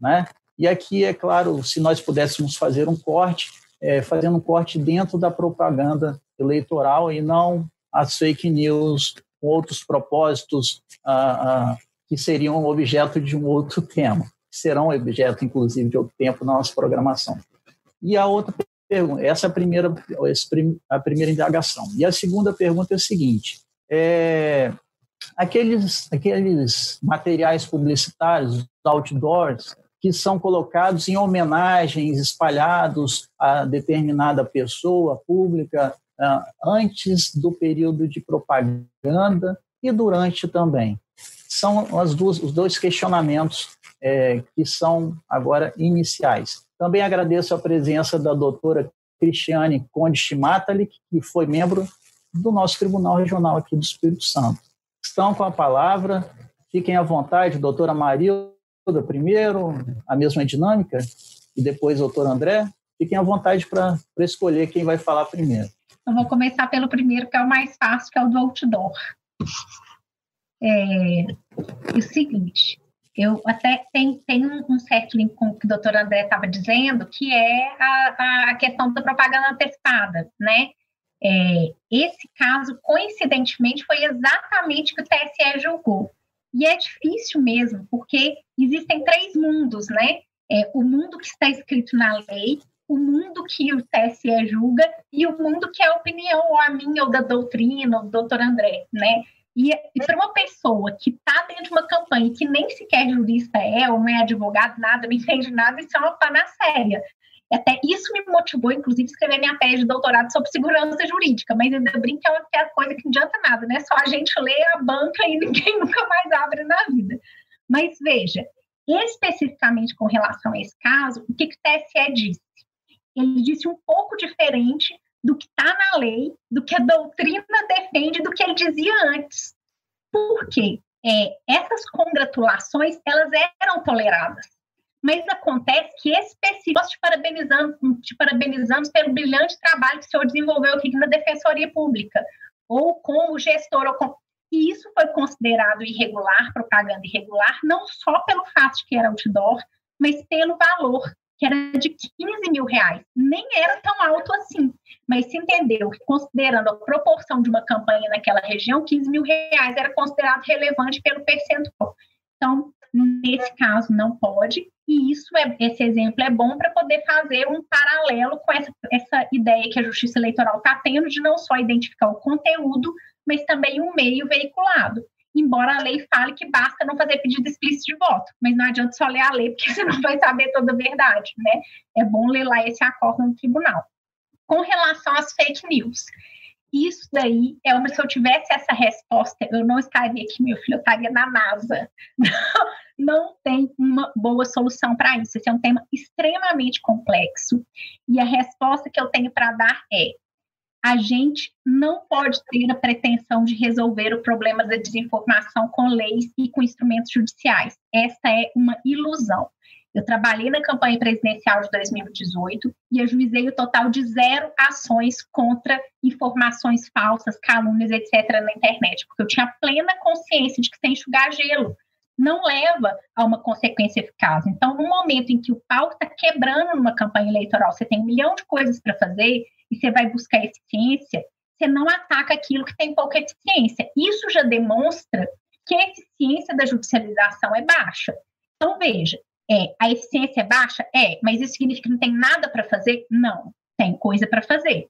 Né? E aqui, é claro, se nós pudéssemos fazer um corte, é, fazendo um corte dentro da propaganda eleitoral e não as fake news com outros propósitos ah, ah, que seriam objeto de um outro tema, serão objeto, inclusive, de outro tempo na nossa programação. E a outra pergunta, essa é a primeira, a primeira indagação. E a segunda pergunta é a seguinte: é, aqueles, aqueles materiais publicitários, outdoors, que são colocados em homenagens, espalhados a determinada pessoa pública ah, antes do período de propaganda e durante também são as duas, os dois questionamentos é, que são agora iniciais. Também agradeço a presença da doutora Cristiane Conde Chimatalik, que foi membro do nosso Tribunal Regional aqui do Espírito Santo. Estão com a palavra, fiquem à vontade, doutora Marilda primeiro, a mesma dinâmica, e depois doutor André, fiquem à vontade para escolher quem vai falar primeiro. Eu vou começar pelo primeiro, que é o mais fácil, que é o do outdoor é, o seguinte, eu até tem, tem um certo link com o que o doutor André estava dizendo, que é a, a questão da propaganda antecipada, né? É, esse caso, coincidentemente, foi exatamente o que o TSE julgou. E é difícil mesmo, porque existem três mundos, né? É, o mundo que está escrito na lei, o mundo que o TSE julga e o mundo que é a opinião, ou a minha, ou da doutrina, ou do doutor André, né? E, e para uma pessoa que está dentro de uma campanha que nem sequer jurista é, ou não é advogado, nada, não entende nada, isso é uma panaceia. Até isso me motivou, inclusive, a escrever minha tese de doutorado sobre segurança jurídica, mas ainda brinco que é uma coisa que não adianta nada, né? Só a gente lê a banca e ninguém nunca mais abre na vida. Mas veja, especificamente com relação a esse caso, o que, que o TSE disse? Ele disse um pouco diferente do que está na lei, do que a doutrina defende, do que ele dizia antes. Por quê? É, essas congratulações, elas eram toleradas. Mas acontece que especificamente te parabenizamos, te parabenizamos pelo brilhante trabalho que o senhor desenvolveu aqui na Defensoria Pública, ou como gestor, ou com... e isso foi considerado irregular, propaganda irregular, não só pelo fato de que era outdoor, mas pelo valor que era de 15 mil reais. Nem era tão alto assim, mas se entendeu que, considerando a proporção de uma campanha naquela região, 15 mil reais era considerado relevante pelo percentual. Então, nesse caso, não pode, e isso é, esse exemplo é bom para poder fazer um paralelo com essa, essa ideia que a Justiça Eleitoral está tendo de não só identificar o conteúdo, mas também o meio veiculado embora a lei fale que basta não fazer pedido explícito de voto, mas não adianta só ler a lei, porque você não vai saber toda a verdade, né? É bom ler lá esse acordo no tribunal. Com relação às fake news, isso daí é uma, se eu tivesse essa resposta, eu não estaria aqui, meu filho, eu estaria na NASA. Não, não tem uma boa solução para isso. Esse é um tema extremamente complexo. E a resposta que eu tenho para dar é: a gente não pode ter a pretensão de resolver o problema da desinformação com leis e com instrumentos judiciais. Esta é uma ilusão. Eu trabalhei na campanha presidencial de 2018 e ajuizei o total de zero ações contra informações falsas, calúnias, etc., na internet, porque eu tinha plena consciência de que sem enxugar gelo não leva a uma consequência eficaz. Então, no momento em que o pau está quebrando numa campanha eleitoral, você tem um milhão de coisas para fazer, e você vai buscar eficiência, você não ataca aquilo que tem pouca eficiência. Isso já demonstra que a eficiência da judicialização é baixa. Então, veja, é, a eficiência é baixa? É, mas isso significa que não tem nada para fazer? Não, tem coisa para fazer.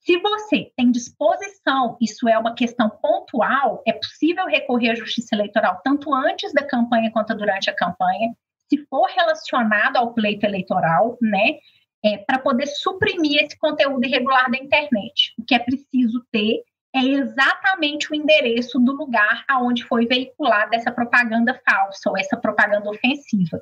Se você tem disposição, isso é uma questão pontual, é possível recorrer à justiça eleitoral tanto antes da campanha quanto durante a campanha, se for relacionado ao pleito eleitoral, né? É, para poder suprimir esse conteúdo irregular da internet. O que é preciso ter é exatamente o endereço do lugar aonde foi veiculada essa propaganda falsa ou essa propaganda ofensiva.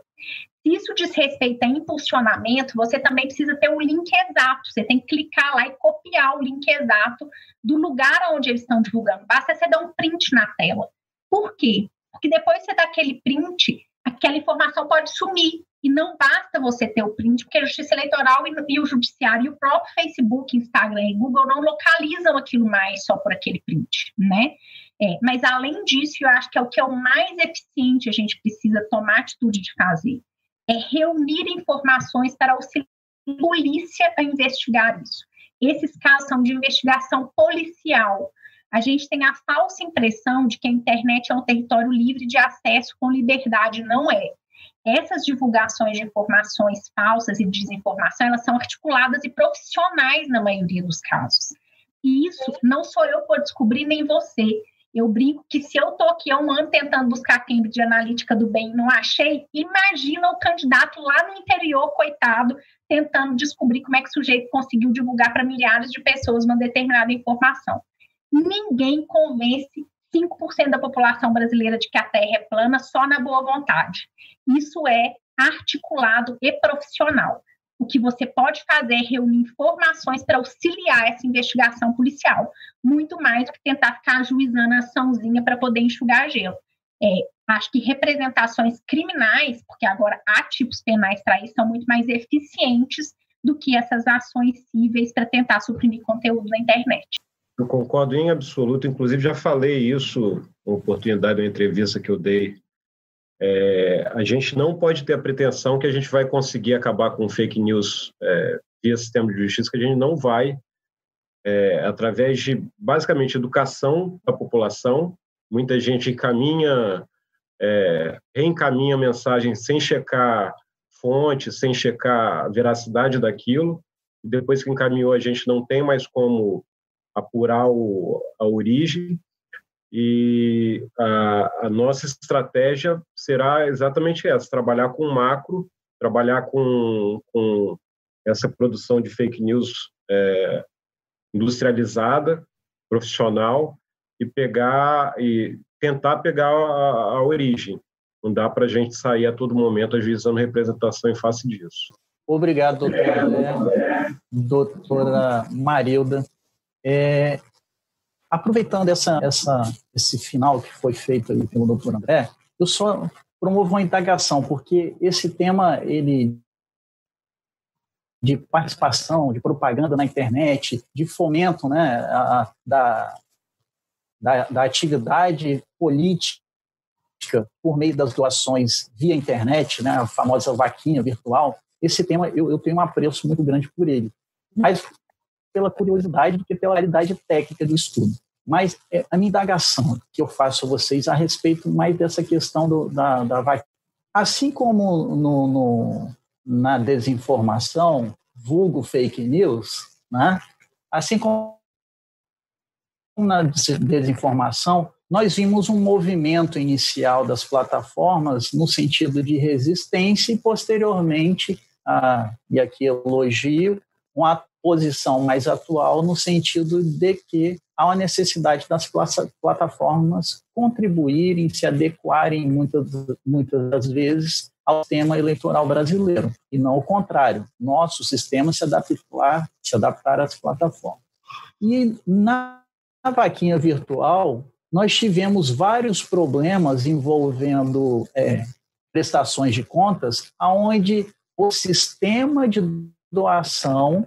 Se isso diz respeito a impulsionamento, você também precisa ter o link exato. Você tem que clicar lá e copiar o link exato do lugar onde eles estão divulgando. Basta você dar um print na tela. Por quê? Porque depois você dá aquele print, aquela informação pode sumir. E não basta você ter o print, porque a Justiça Eleitoral e, o Judiciário e o próprio Facebook, Instagram e Google não localizam aquilo mais só por aquele print, né? É, mas além disso, eu acho que é o que é o mais eficiente a gente precisa tomar atitude de fazer. É reunir informações para auxiliar a polícia a investigar isso. Esses casos são de investigação policial. A gente tem a falsa impressão de que a internet é um território livre de acesso com liberdade. Não é essas divulgações de informações falsas e desinformação, elas são articuladas e profissionais na maioria dos casos. E isso não sou eu por descobrir, nem você. Eu brinco que se eu estou aqui há um ano tentando buscar Cambridge Analítica do bem e não achei, imagina o candidato lá no interior, coitado, tentando descobrir como é que o sujeito conseguiu divulgar para milhares de pessoas uma determinada informação. Ninguém convence 5% da população brasileira de que a Terra é plana só na boa vontade. Isso é articulado e profissional. O que você pode fazer é reunir informações para auxiliar essa investigação policial, muito mais do que tentar ficar ajuizando a açãozinha para poder enxugar gelo. É, acho que representações criminais, porque agora há tipos penais para isso, são muito mais eficientes do que essas ações cíveis para tentar suprimir conteúdo na internet. Eu concordo em absoluto, inclusive já falei isso na oportunidade da entrevista que eu dei. É, a gente não pode ter a pretensão que a gente vai conseguir acabar com fake news é, via sistema de justiça, que a gente não vai, é, através de, basicamente, educação da população. Muita gente encaminha, é, reencaminha mensagem sem checar fonte, sem checar a veracidade daquilo. Depois que encaminhou, a gente não tem mais como apurar o, a origem e a, a, nossa estratégia será exatamente essa: trabalhar com macro, trabalhar com, com essa produção de fake news é, industrializada, profissional e pegar e tentar pegar a, a origem. Não dá para a gente sair a todo momento ajuizando representação em face disso. Obrigado, doutora, doutora Marilda. É, aproveitando essa, essa, esse final que foi feito ali pelo doutor André, eu só promovo uma indagação, porque esse tema, ele de participação, de propaganda na internet, de fomento né, a, da, da, da atividade política por meio das doações via internet, né, a famosa vaquinha virtual, esse tema eu, eu tenho um apreço muito grande por ele. Mas pela curiosidade do que pela realidade técnica do estudo. Mas é, a minha indagação que eu faço a vocês a respeito mais dessa questão do, da, da vacina. Assim como no, no, na desinformação, vulgo fake news, né? assim como na desinformação, nós vimos um movimento inicial das plataformas no sentido de resistência e, posteriormente, ah, e aqui elogio, uma posição mais atual no sentido de que há uma necessidade das plataformas contribuírem, se adequarem muitas, muitas das vezes ao sistema eleitoral brasileiro, e não o contrário, nosso sistema se adaptar, se adaptar às plataformas. E na vaquinha virtual, nós tivemos vários problemas envolvendo é, prestações de contas, aonde o sistema de doação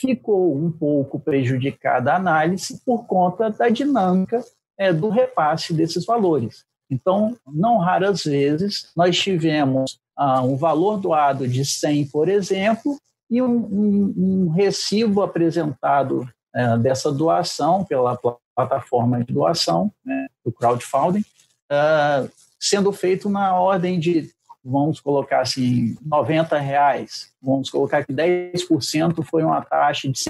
ficou um pouco prejudicada a análise por conta da dinâmica é, do repasse desses valores. Então, não raras vezes, nós tivemos ah, um valor doado de 100, por exemplo, e um, um, um recibo apresentado é, dessa doação pela plataforma de doação, né, do crowdfunding, ah, sendo feito na ordem de vamos colocar assim, 90 reais, vamos colocar que 10% foi uma taxa de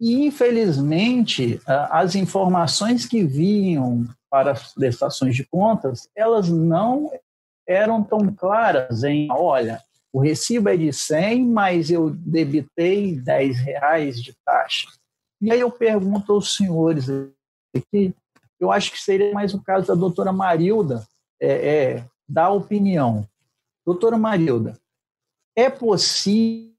E, infelizmente, as informações que vinham para as prestações de contas, elas não eram tão claras em, olha, o recibo é de 100, mas eu debitei 10 reais de taxa. E aí eu pergunto aos senhores aqui, eu acho que seria mais o caso da doutora Marilda é, é, dar opinião. Doutora Marilda, é possível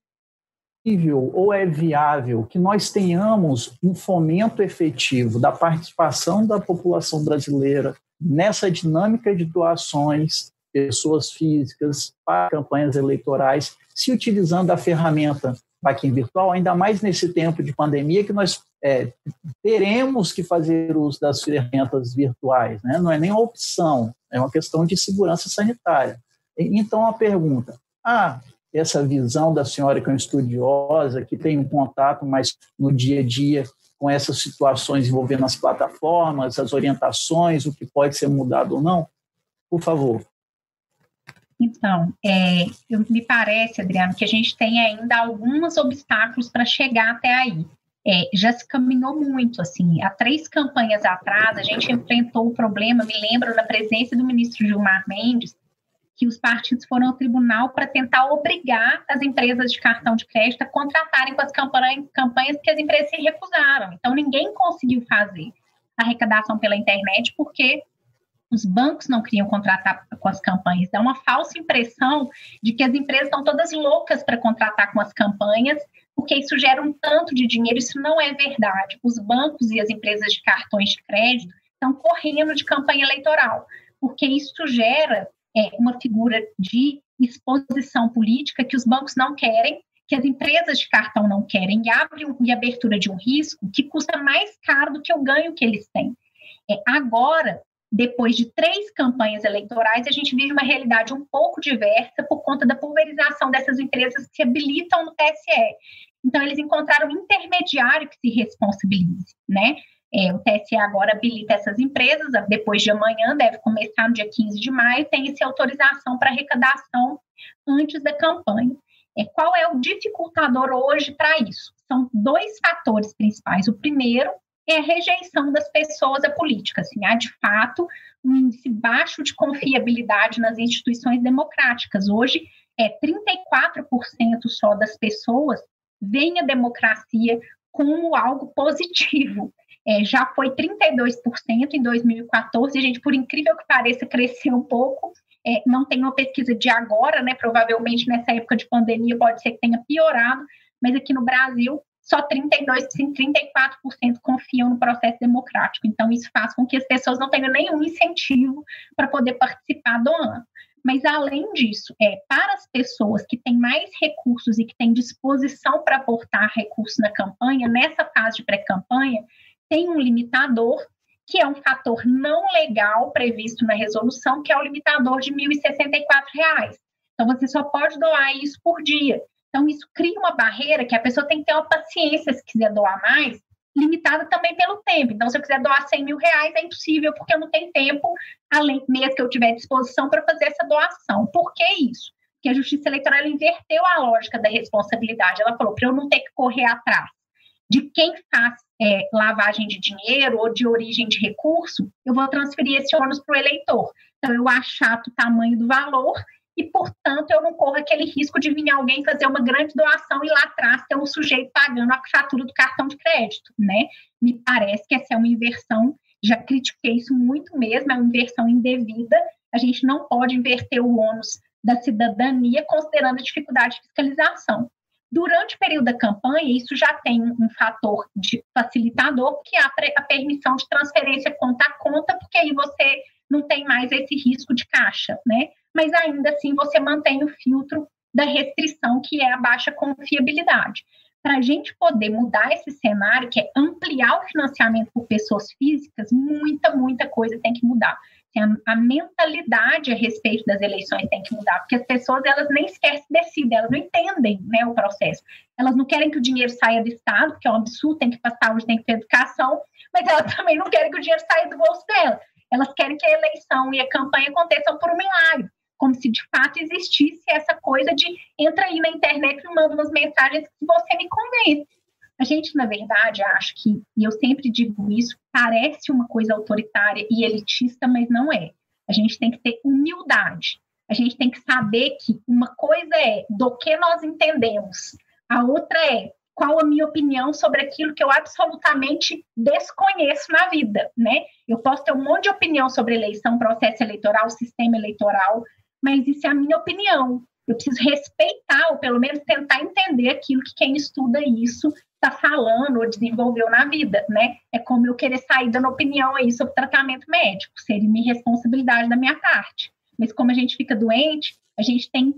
ou é viável que nós tenhamos um fomento efetivo da participação da população brasileira nessa dinâmica de doações, pessoas físicas, para campanhas eleitorais, se utilizando a ferramenta vaquinha virtual, ainda mais nesse tempo de pandemia que nós é, teremos que fazer uso das ferramentas virtuais, né? não é nem uma opção, é uma questão de segurança sanitária. Então, a pergunta, ah, essa visão da senhora que é uma estudiosa, que tem um contato mais no dia a dia com essas situações envolvendo as plataformas, as orientações, o que pode ser mudado ou não? Por favor. Então, é, me parece, Adriano, que a gente tem ainda alguns obstáculos para chegar até aí. É, já se caminhou muito, assim, há três campanhas atrás, a gente enfrentou o problema, me lembro, na presença do ministro Gilmar Mendes, que os partidos foram ao tribunal para tentar obrigar as empresas de cartão de crédito a contratarem com as campanhas, campanhas que as empresas se recusaram. Então, ninguém conseguiu fazer arrecadação pela internet porque os bancos não queriam contratar com as campanhas. Dá uma falsa impressão de que as empresas estão todas loucas para contratar com as campanhas, porque isso gera um tanto de dinheiro. Isso não é verdade. Os bancos e as empresas de cartões de crédito estão correndo de campanha eleitoral, porque isso gera é, uma figura de exposição política que os bancos não querem, que as empresas de cartão não querem, e abre um, e abertura de um risco que custa mais caro do que o ganho que eles têm. É, agora, depois de três campanhas eleitorais, a gente vive uma realidade um pouco diversa por conta da pulverização dessas empresas que se habilitam no TSE. Então, eles encontraram um intermediário que se responsabilize, né? É, o TSE agora habilita essas empresas, depois de amanhã, deve começar no dia 15 de maio, tem essa autorização para arrecadação antes da campanha. É, qual é o dificultador hoje para isso? São dois fatores principais. O primeiro é a rejeição das pessoas à política. Assim, há, de fato, um índice baixo de confiabilidade nas instituições democráticas. Hoje, é 34% só das pessoas veem a democracia como algo positivo. É, já foi 32% em 2014, a gente, por incrível que pareça, cresceu um pouco. É, não tem uma pesquisa de agora, né? Provavelmente nessa época de pandemia pode ser que tenha piorado, mas aqui no Brasil só 32%, 34% confiam no processo democrático. Então, isso faz com que as pessoas não tenham nenhum incentivo para poder participar do ano. Mas, além disso, é, para as pessoas que têm mais recursos e que têm disposição para aportar recursos na campanha, nessa fase de pré-campanha, tem um limitador, que é um fator não legal previsto na resolução, que é o limitador de R$ 1.064. Então, você só pode doar isso por dia. Então, isso cria uma barreira que a pessoa tem que ter uma paciência se quiser doar mais, limitada também pelo tempo. Então, se eu quiser doar 100 mil reais, é impossível, porque eu não tenho tempo, além mesmo que eu tiver disposição para fazer essa doação. Por que isso? Porque a Justiça Eleitoral inverteu a lógica da responsabilidade. Ela falou, para eu não ter que correr atrás de quem faz é, lavagem de dinheiro ou de origem de recurso, eu vou transferir esse ônus para o eleitor. Então, eu achato o tamanho do valor e, portanto, eu não corro aquele risco de vir alguém fazer uma grande doação e lá atrás ter um sujeito pagando a fatura do cartão de crédito, né? Me parece que essa é uma inversão, já critiquei isso muito mesmo, é uma inversão indevida, a gente não pode inverter o ônus da cidadania considerando a dificuldade de fiscalização. Durante o período da campanha, isso já tem um fator de facilitador, que é a, permissão de transferência conta a conta, porque aí você não tem mais esse risco de caixa, né? mas ainda assim você mantém o filtro da restrição, que é a baixa confiabilidade. Para a gente poder mudar esse cenário, que é ampliar o financiamento por pessoas físicas, muita, muita coisa tem que mudar. A, a mentalidade a respeito das eleições tem que mudar, porque as pessoas elas nem sequer se decidem, elas não entendem né, o processo. Elas não querem que o dinheiro saia do Estado, porque é um absurdo, tem que passar saúde, tem que ter educação, mas elas também não querem que o dinheiro saia do bolso dela. Elas querem que a eleição e a campanha aconteçam por um milagre como se de fato existisse essa coisa de entra aí na internet e manda umas mensagens que você me convence. A gente, na verdade, acho que, e eu sempre digo isso, parece uma coisa autoritária e elitista, mas não é. A gente tem que ter humildade. A gente tem que saber que uma coisa é do que nós entendemos, a outra é qual a minha opinião sobre aquilo que eu absolutamente desconheço na vida, né? Eu posso ter um monte de opinião sobre eleição, processo eleitoral, sistema eleitoral, mas isso é a minha opinião. Eu preciso respeitar, ou pelo menos tentar entender aquilo que quem estuda isso está falando ou desenvolveu na vida, né? É como eu querer sair dando opinião aí sobre tratamento médico, seria minha responsabilidade da minha parte. Mas como a gente fica doente, a gente tem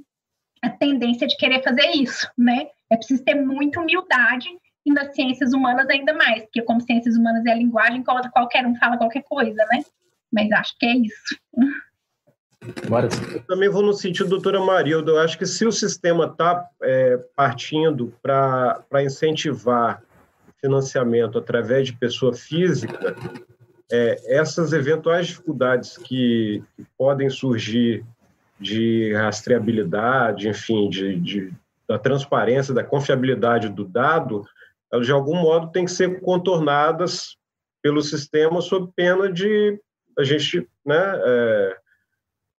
a tendência de querer fazer isso, né? É preciso ter muita humildade e nas ciências humanas ainda mais, porque como ciências humanas é a linguagem, qualquer um fala qualquer coisa, né? Mas acho que é isso. Eu também vou no sentido, doutora Marilda, eu acho que se o sistema está é, partindo para incentivar financiamento através de pessoa física, é, essas eventuais dificuldades que, que, podem surgir de rastreabilidade, enfim, de, de, da transparência, da confiabilidade do dado, elas de algum modo têm que ser contornadas pelo sistema sob pena de a gente né, é,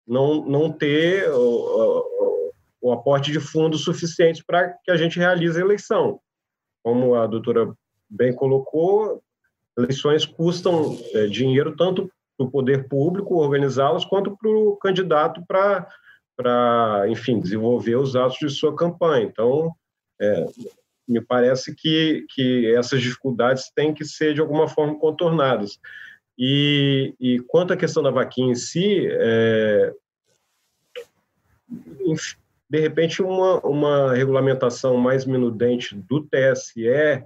não, não ter o, o, aporte de fundos suficientes para que a gente realize a eleição. Como a doutora bem colocou, eleições custam é, dinheiro tanto para o poder público organizá-las quanto para o candidato para, para, enfim, desenvolver os atos de sua campanha. Então, é, me parece que, que essas dificuldades têm que ser, de alguma forma, contornadas. E, e quanto à questão da vaquinha em si, é, de repente, uma, uma regulamentação mais minudente do TSE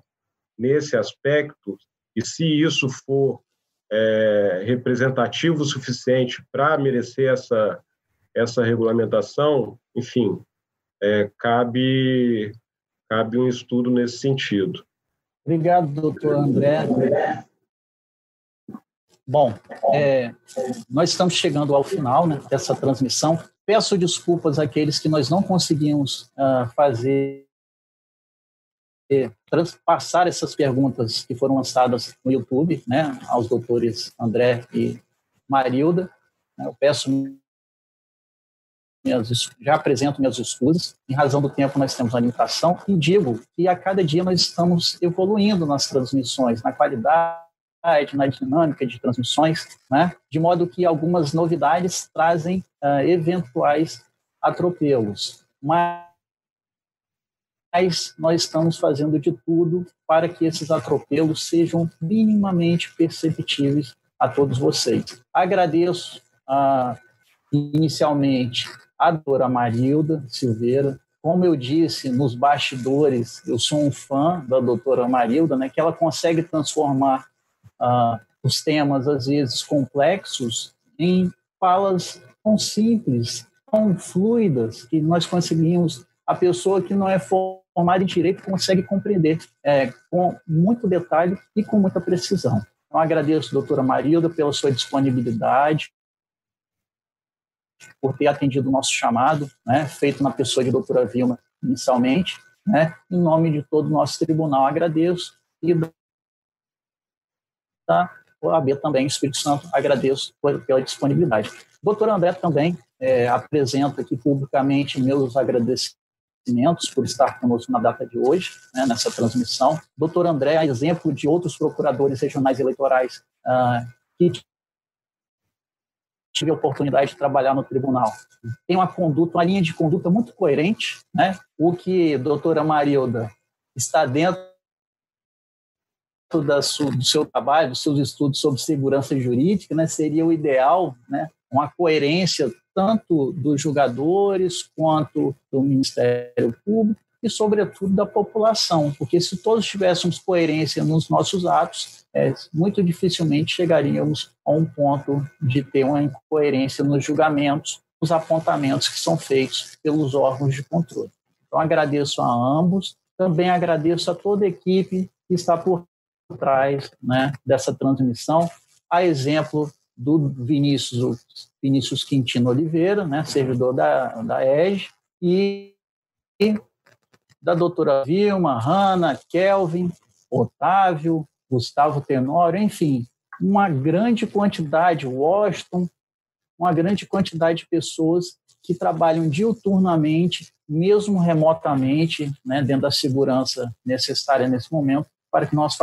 nesse aspecto, e se isso for é, representativo o suficiente para merecer essa, essa regulamentação, enfim, é, cabe, cabe um estudo nesse sentido. Obrigado, doutor André. Bom, é, nós estamos chegando ao final né, dessa transmissão. Peço desculpas àqueles que nós não conseguimos uh, fazer passar essas perguntas que foram lançadas no YouTube, né, aos doutores André e Marilda. Eu peço minhas, já apresento minhas escusas. Em razão do tempo, nós temos uma limitação e digo que a cada dia nós estamos evoluindo nas transmissões, na qualidade na dinâmica de transmissões, né? de modo que algumas novidades trazem uh, eventuais atropelos. Mas nós estamos fazendo de tudo para que esses atropelos sejam minimamente perceptíveis a todos vocês. Agradeço uh, inicialmente a doutora Marilda Silveira, como eu disse nos bastidores, eu sou um fã da doutora Marilda, né, que ela consegue transformar uh, os temas, às vezes, complexos em falas tão simples, tão fluidas, que nós conseguimos, a pessoa que não é formada em direito consegue compreender é, com muito detalhe e com muita precisão. Então, agradeço, doutora Marilda, pela sua disponibilidade, por ter atendido o nosso chamado, né, feito na pessoa de doutora Vilma inicialmente. Né, em nome de todo o nosso tribunal, agradeço e da OAB também, Espírito Santo, agradeço pela disponibilidade. Doutor André também é, apresenta aqui publicamente meus agradecimentos por estar conosco na data de hoje, né, nessa transmissão. Doutor André, a exemplo de outros procuradores regionais eleitorais ah, que tive a oportunidade de trabalhar no tribunal. Tem uma conduta, uma linha de conduta muito coerente, né? O que doutora Marilda está dentro do seu trabalho, dos seus estudos sobre segurança jurídica, né, seria o ideal, né, uma coerência tanto dos julgadores quanto do Ministério Público e, sobretudo, da população, porque se todos tivéssemos coerência nos nossos atos, é, muito dificilmente chegaríamos a um ponto de ter uma incoerência nos julgamentos, nos apontamentos que são feitos pelos órgãos de controle. Então, agradeço a ambos, também agradeço a toda a equipe que está por trás né, dessa transmissão, a exemplo do Vinícius, Vinícius Quintino Oliveira, né, servidor da, da EG, e da doutora Vilma, Hanna, Kelvin, Otávio, Gustavo Tenório, enfim, uma grande quantidade, Washington, uma grande quantidade de pessoas que trabalham diuturnamente, mesmo remotamente, né, dentro da segurança necessária nesse momento, para que nós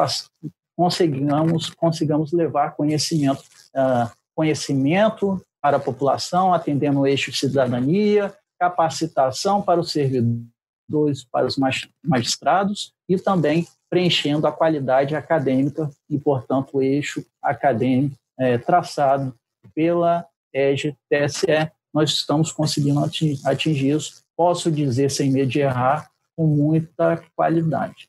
consigamos, consigamos levar conhecimento, uh, conhecimento para a população, atendendo o eixo cidadania, capacitação para os servidores, para os magistrados e também preenchendo a qualidade acadêmica e, portanto, o eixo acadêmico é, traçado pela EGTSE. Nós estamos conseguindo atingir isso, posso dizer, sem medo de errar, com muita qualidade.